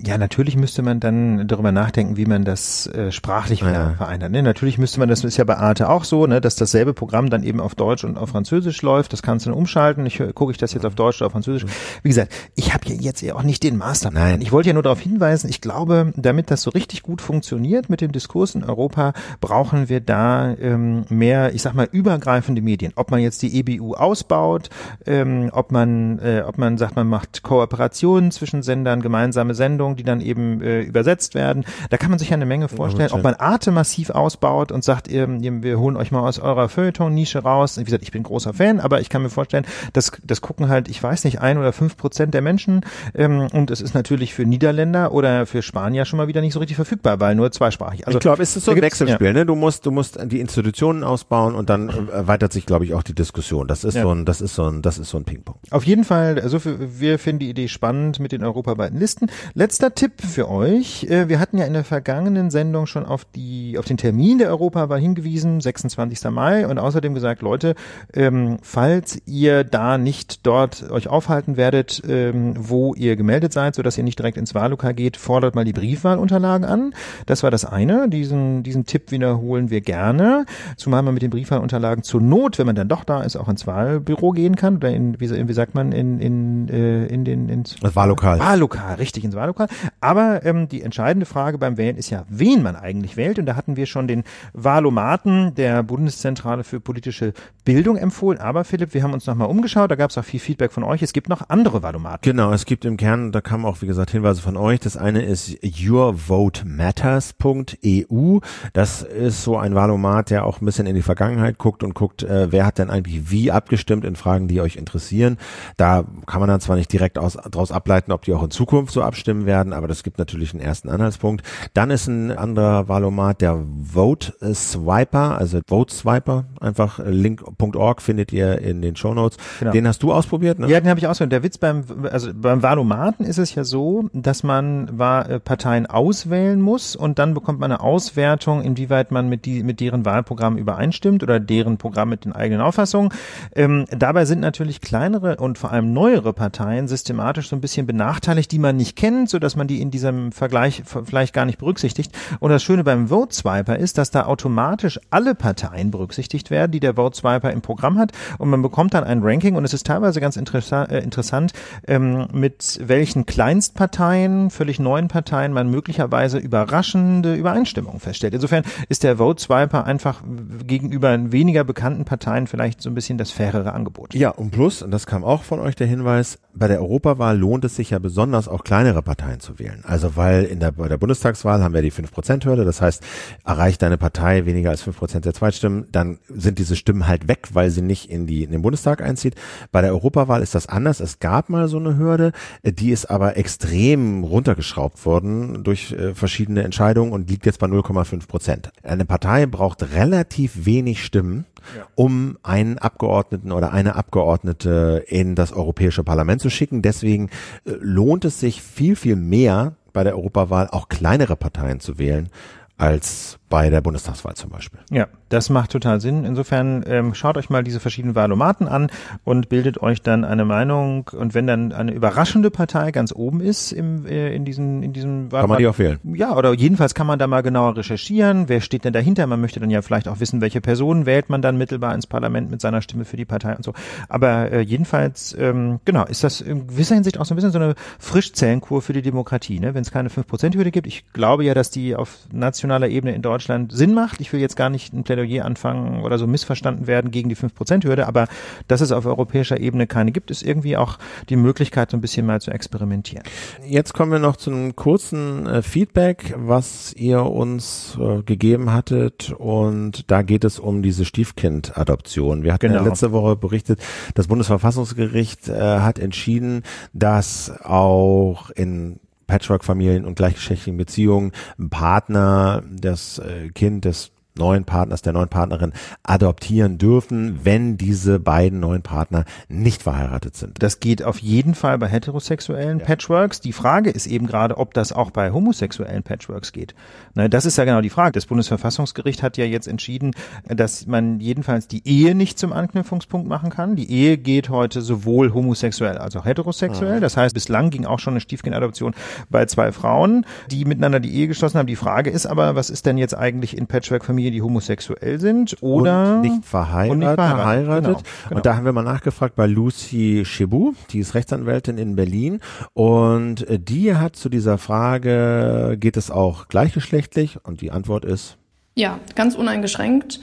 Ja, natürlich müsste man dann darüber nachdenken, wie man das äh, sprachlich Ja. vereinert. Ne? Natürlich müsste man, das ist ja bei Arte auch so, ne, dass dasselbe Programm dann eben auf Deutsch und auf Französisch läuft. Das kannst du dann umschalten. Ich gucke ich das jetzt auf Deutsch oder auf Französisch. Wie gesagt, ich habe ja jetzt ja auch nicht den Masterplan. Nein. Ich wollte ja nur darauf hinweisen, ich glaube, damit das so richtig gut funktioniert mit dem Diskurs in Europa, brauchen wir da ähm, mehr, ich sag mal, übergreifende Medien. Ob man jetzt die EBU ausbaut, ähm, ob man, äh, ob man sagt, man macht Kooperationen zwischen Sendern, gemeinsame Sendungen, die dann eben äh, übersetzt werden. Da kann man sich ja eine Menge vorstellen. Ob man Arte massiv ausbaut und sagt, ähm, wir holen euch mal aus eurer Feuilleton-Nische raus. Wie gesagt, ich bin großer Fan, aber ich kann mir vorstellen, dass das gucken halt, ich weiß nicht, ein oder fünf Prozent der Menschen. Ähm, und es ist natürlich für Niederländer oder für Spanier schon mal wieder nicht so richtig verfügbar, weil nur zweisprachig. Also ich glaube, es ist so ein Wechselspiel. Ne? Du musst, du musst die Institutionen ausbauen und dann äh, erweitert sich, glaube ich, auch die Diskussion. Das ist Ja. so ein, das ist so ein, das ist so ein Ping-Pong. Auf jeden Fall, also für, wir finden die Idee spannend mit den europaweiten Listen. Letzter Tipp für euch. Äh, Wir hatten ja in der vergangenen Sendung schon auf die, auf den Termin der Europawahl hingewiesen, 26. Mai und außerdem gesagt, Leute, ähm, falls ihr da nicht dort euch aufhalten werdet, ähm, wo ihr gemeldet seid, sodass ihr nicht direkt ins Wahllokal geht, fordert mal die Briefwahlunterlagen an. Das war das eine. Diesen, diesen Tipp wiederholen wir gerne. Zumal man mit den Briefwahlunterlagen zur Not, wenn man dann doch da ist, auch ins Wahlbüro gehen kann oder in, wie, sagt man, in, in, äh, in den, ins Das Wahllokal. Wahllokal, richtig ins Wahllokal. Aber ähm, die entscheidende Frage beim Wählen ist ja, wen man eigentlich wählt. Und da hatten wir schon den Wahlomaten der Bundeszentrale für politische Bildung empfohlen. Aber Philipp, wir haben uns nochmal umgeschaut, da gab es auch viel Feedback von euch. Es gibt noch andere Wahlomaten. Genau, es gibt im Kern, da kamen auch, wie gesagt, Hinweise von euch. Das eine ist yourvotematters.eu. Das ist so ein Wahlomat, der auch ein bisschen in die Vergangenheit guckt und guckt, äh, wer hat denn eigentlich wie abgestimmt in Fragen, die euch interessieren. Da kann man dann zwar nicht direkt aus, daraus ableiten, ob die auch in Zukunft so abstimmen werden, aber das gibt natürlich einen ersten Anhaltspunkt. Dann ist ein anderer Wahlomat, der Vote Swiper, also Vote Swiper, einfach äh, link.org findet ihr in den Shownotes. Genau. Den hast du ausprobiert, ne? Ja, den habe ich ausgehört. Der Witz beim, also beim Wahlomaten ist es ja so, dass man äh, Parteien auswählen muss und dann bekommt man eine Auswertung, inwieweit man mit, die, mit deren Wahlprogramm übereinstimmt oder deren Programm mit den eigenen Auffassungen. Ähm, dabei sind natürlich kleinere und vor allem neuere Parteien systematisch so ein bisschen benachteiligt, die man nicht kennt, so dass man die in diesem Vergleich vielleicht gar nicht berücksichtigt. Und das Schöne beim Vote Swiper ist, dass da automatisch alle Parteien berücksichtigt werden, die der Vote Swiper im Programm hat und man bekommt dann ein Ranking und es ist teilweise ganz äh, interessant, ähm, mit welchen Kleinstparteien, völlig neuen Parteien man möglicherweise überraschende Übereinstimmungen feststellt. Insofern ist der Vote Swiper einfach gegenüber weniger bekannten Parteien vielleicht so ein bisschen das fairere Angebot. Ja, und plus, und das kam auch von euch der Hinweis, bei der Europawahl lohnt es sich ja besonders auch kleinere Parteien zu wählen. Also weil in der, bei der Bundestagswahl haben wir die 5%-Hürde, das heißt, erreicht deine Partei weniger als 5% der Zweitstimmen, dann sind diese Stimmen halt weg, weil sie nicht in, die, in den Bundestag einzieht. Bei der Europawahl ist das anders. Es gab mal so eine Hürde, die ist aber extrem runtergeschraubt worden durch äh, verschiedene Entscheidungen und liegt jetzt bei 0,5 Prozent. Eine Partei braucht relativ wenig Stimmen, um einen Abgeordneten oder eine Abgeordnete in das Europäische Parlament zu schicken. Deswegen äh, lohnt es sich viel, viel mehr bei der Europawahl auch kleinere Parteien zu wählen als bei der Bundestagswahl zum Beispiel. Ja, das macht total Sinn. Insofern ähm, schaut euch mal diese verschiedenen Wahlomaten an und bildet euch dann eine Meinung. Und wenn dann eine überraschende Partei ganz oben ist im, äh, in diesem in diesem Kann man die auch wählen? Ja, oder jedenfalls kann man da mal genauer recherchieren. Wer steht denn dahinter? Man möchte dann ja vielleicht auch wissen, welche Personen wählt man dann mittelbar ins Parlament mit seiner Stimme für die Partei und so. Aber äh, jedenfalls, ähm, genau, ist das in gewisser Hinsicht auch so ein bisschen so eine Frischzellenkur für die Demokratie. Ne? Wenn es keine 5%-Hürde gibt, ich glaube ja, dass die auf nationaler Ebene in Deutschland Sinn macht. Ich will jetzt gar nicht ein Plädoyer anfangen oder so missverstanden werden gegen die 5%-Hürde, aber dass es auf europäischer Ebene keine gibt, ist irgendwie auch die Möglichkeit, so ein bisschen mal zu experimentieren. Jetzt kommen wir noch zu einem kurzen äh, Feedback, was ihr uns äh, gegeben hattet. Und da geht es um diese Stiefkind-Adoption. Wir hatten ja Genau. letzte Woche berichtet, das Bundesverfassungsgericht äh, hat entschieden, dass auch in Patchwork-Familien und gleichgeschlechtlichen Beziehungen ein Partner das äh, Kind des neuen Partners, der neuen Partnerin adoptieren dürfen, wenn diese beiden neuen Partner nicht verheiratet sind. Das geht auf jeden Fall bei heterosexuellen ja. Patchworks. Die Frage ist eben gerade, ob das auch bei homosexuellen Patchworks geht. Na, das ist ja genau die Frage. Das Bundesverfassungsgericht hat ja jetzt entschieden, dass man jedenfalls die Ehe nicht zum Anknüpfungspunkt machen kann. Die Ehe geht heute sowohl homosexuell als auch heterosexuell. Mhm. Das heißt, bislang ging auch schon eine Stiefkindadoption bei zwei Frauen, die miteinander die Ehe geschlossen haben. Die Frage ist aber, was ist denn jetzt eigentlich in Patchwork-Familien, die homosexuell sind oder und nicht verheiratet? Und, nicht verheiratet. Genau, genau. und da haben wir mal nachgefragt bei Lucy Chebu, die ist Rechtsanwältin in Berlin und die hat zu dieser Frage, geht es auch gleichgeschlechtlich? Und die Antwort ist ja, ganz uneingeschränkt.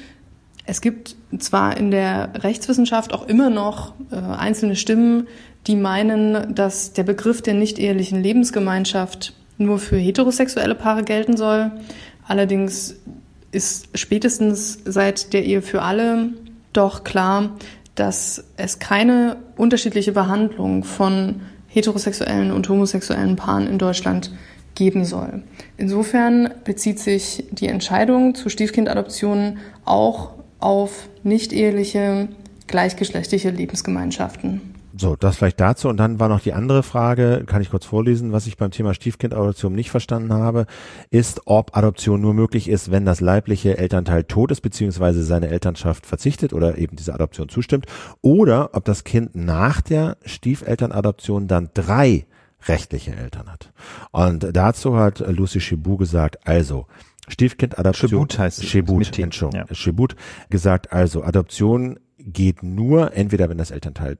Es gibt zwar in der Rechtswissenschaft auch immer noch äh, einzelne Stimmen, die meinen, dass der Begriff der nicht-ehelichen Lebensgemeinschaft nur für heterosexuelle Paare gelten soll. Allerdings ist spätestens seit der Ehe für alle doch klar, dass es keine unterschiedliche Behandlung von heterosexuellen und homosexuellen Paaren in Deutschland geben soll. Insofern bezieht sich die Entscheidung zu Stiefkindadoptionen auch auf nicht-eheliche, gleichgeschlechtliche Lebensgemeinschaften. So, das vielleicht dazu. Und dann war noch die andere Frage, kann ich kurz vorlesen, was ich beim Thema Stiefkindadoption nicht verstanden habe, ist, ob Adoption nur möglich ist, wenn das leibliche Elternteil tot ist, beziehungsweise seine Elternschaft verzichtet oder eben dieser Adoption zustimmt, oder ob das Kind nach der Stiefelternadoption dann drei rechtliche Eltern hat. Und dazu hat Lucy Chibou gesagt, also, Stiefkindadoption. Chibut heißt es. Chibut, Entschuldigung. Ja. Chibut gesagt, also Adoption geht nur entweder, wenn das Elternteil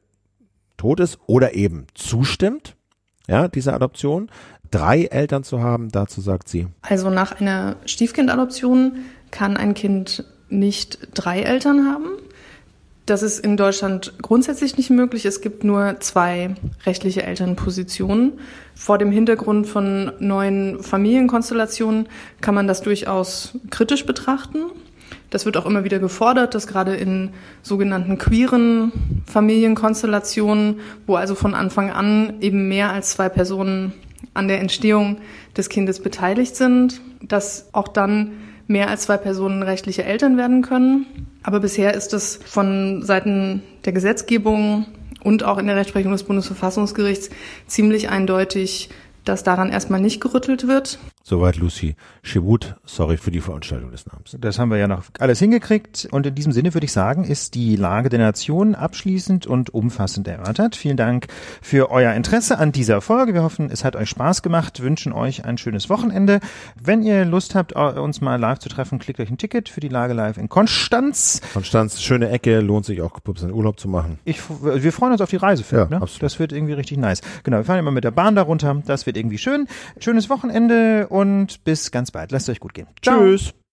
tot ist oder eben zustimmt, ja, dieser Adoption. Drei Eltern zu haben, dazu sagt sie. Also nach einer Stiefkindadoption kann ein Kind nicht drei Eltern haben. Das ist in Deutschland grundsätzlich nicht möglich. Es gibt nur zwei rechtliche Elternpositionen. Vor dem Hintergrund von neuen Familienkonstellationen kann man das durchaus kritisch betrachten. Das wird auch immer wieder gefordert, dass gerade in sogenannten queeren Familienkonstellationen, wo also von Anfang an eben mehr als zwei Personen an der Entstehung des Kindes beteiligt sind, dass auch dann mehr als zwei Personen rechtliche Eltern werden können. Aber bisher ist es von Seiten der Gesetzgebung und auch in der Rechtsprechung des Bundesverfassungsgerichts ziemlich eindeutig, dass daran erstmal nicht gerüttelt wird. Soweit Lucy Chibut. Sorry für die Veranstaltung des Namens. Das haben wir ja noch alles hingekriegt. Und in diesem Sinne würde ich sagen, ist die Lage der Nation abschließend und umfassend erörtert. Vielen Dank für euer Interesse an dieser Folge. Wir hoffen, es hat euch Spaß gemacht, wünschen euch ein schönes Wochenende. Wenn ihr Lust habt, uns mal live zu treffen, klickt euch ein Ticket für die Lage live in Konstanz. Konstanz, schöne Ecke, lohnt sich auch in Urlaub zu machen. Ich, wir freuen uns auf die Reise, ja, ne? Das wird irgendwie richtig nice. Genau, wir fahren immer mit der Bahn darunter. Das wird irgendwie schön. Schönes Wochenende und bis ganz bald. Lasst euch gut gehen. Ciao. Tschüss.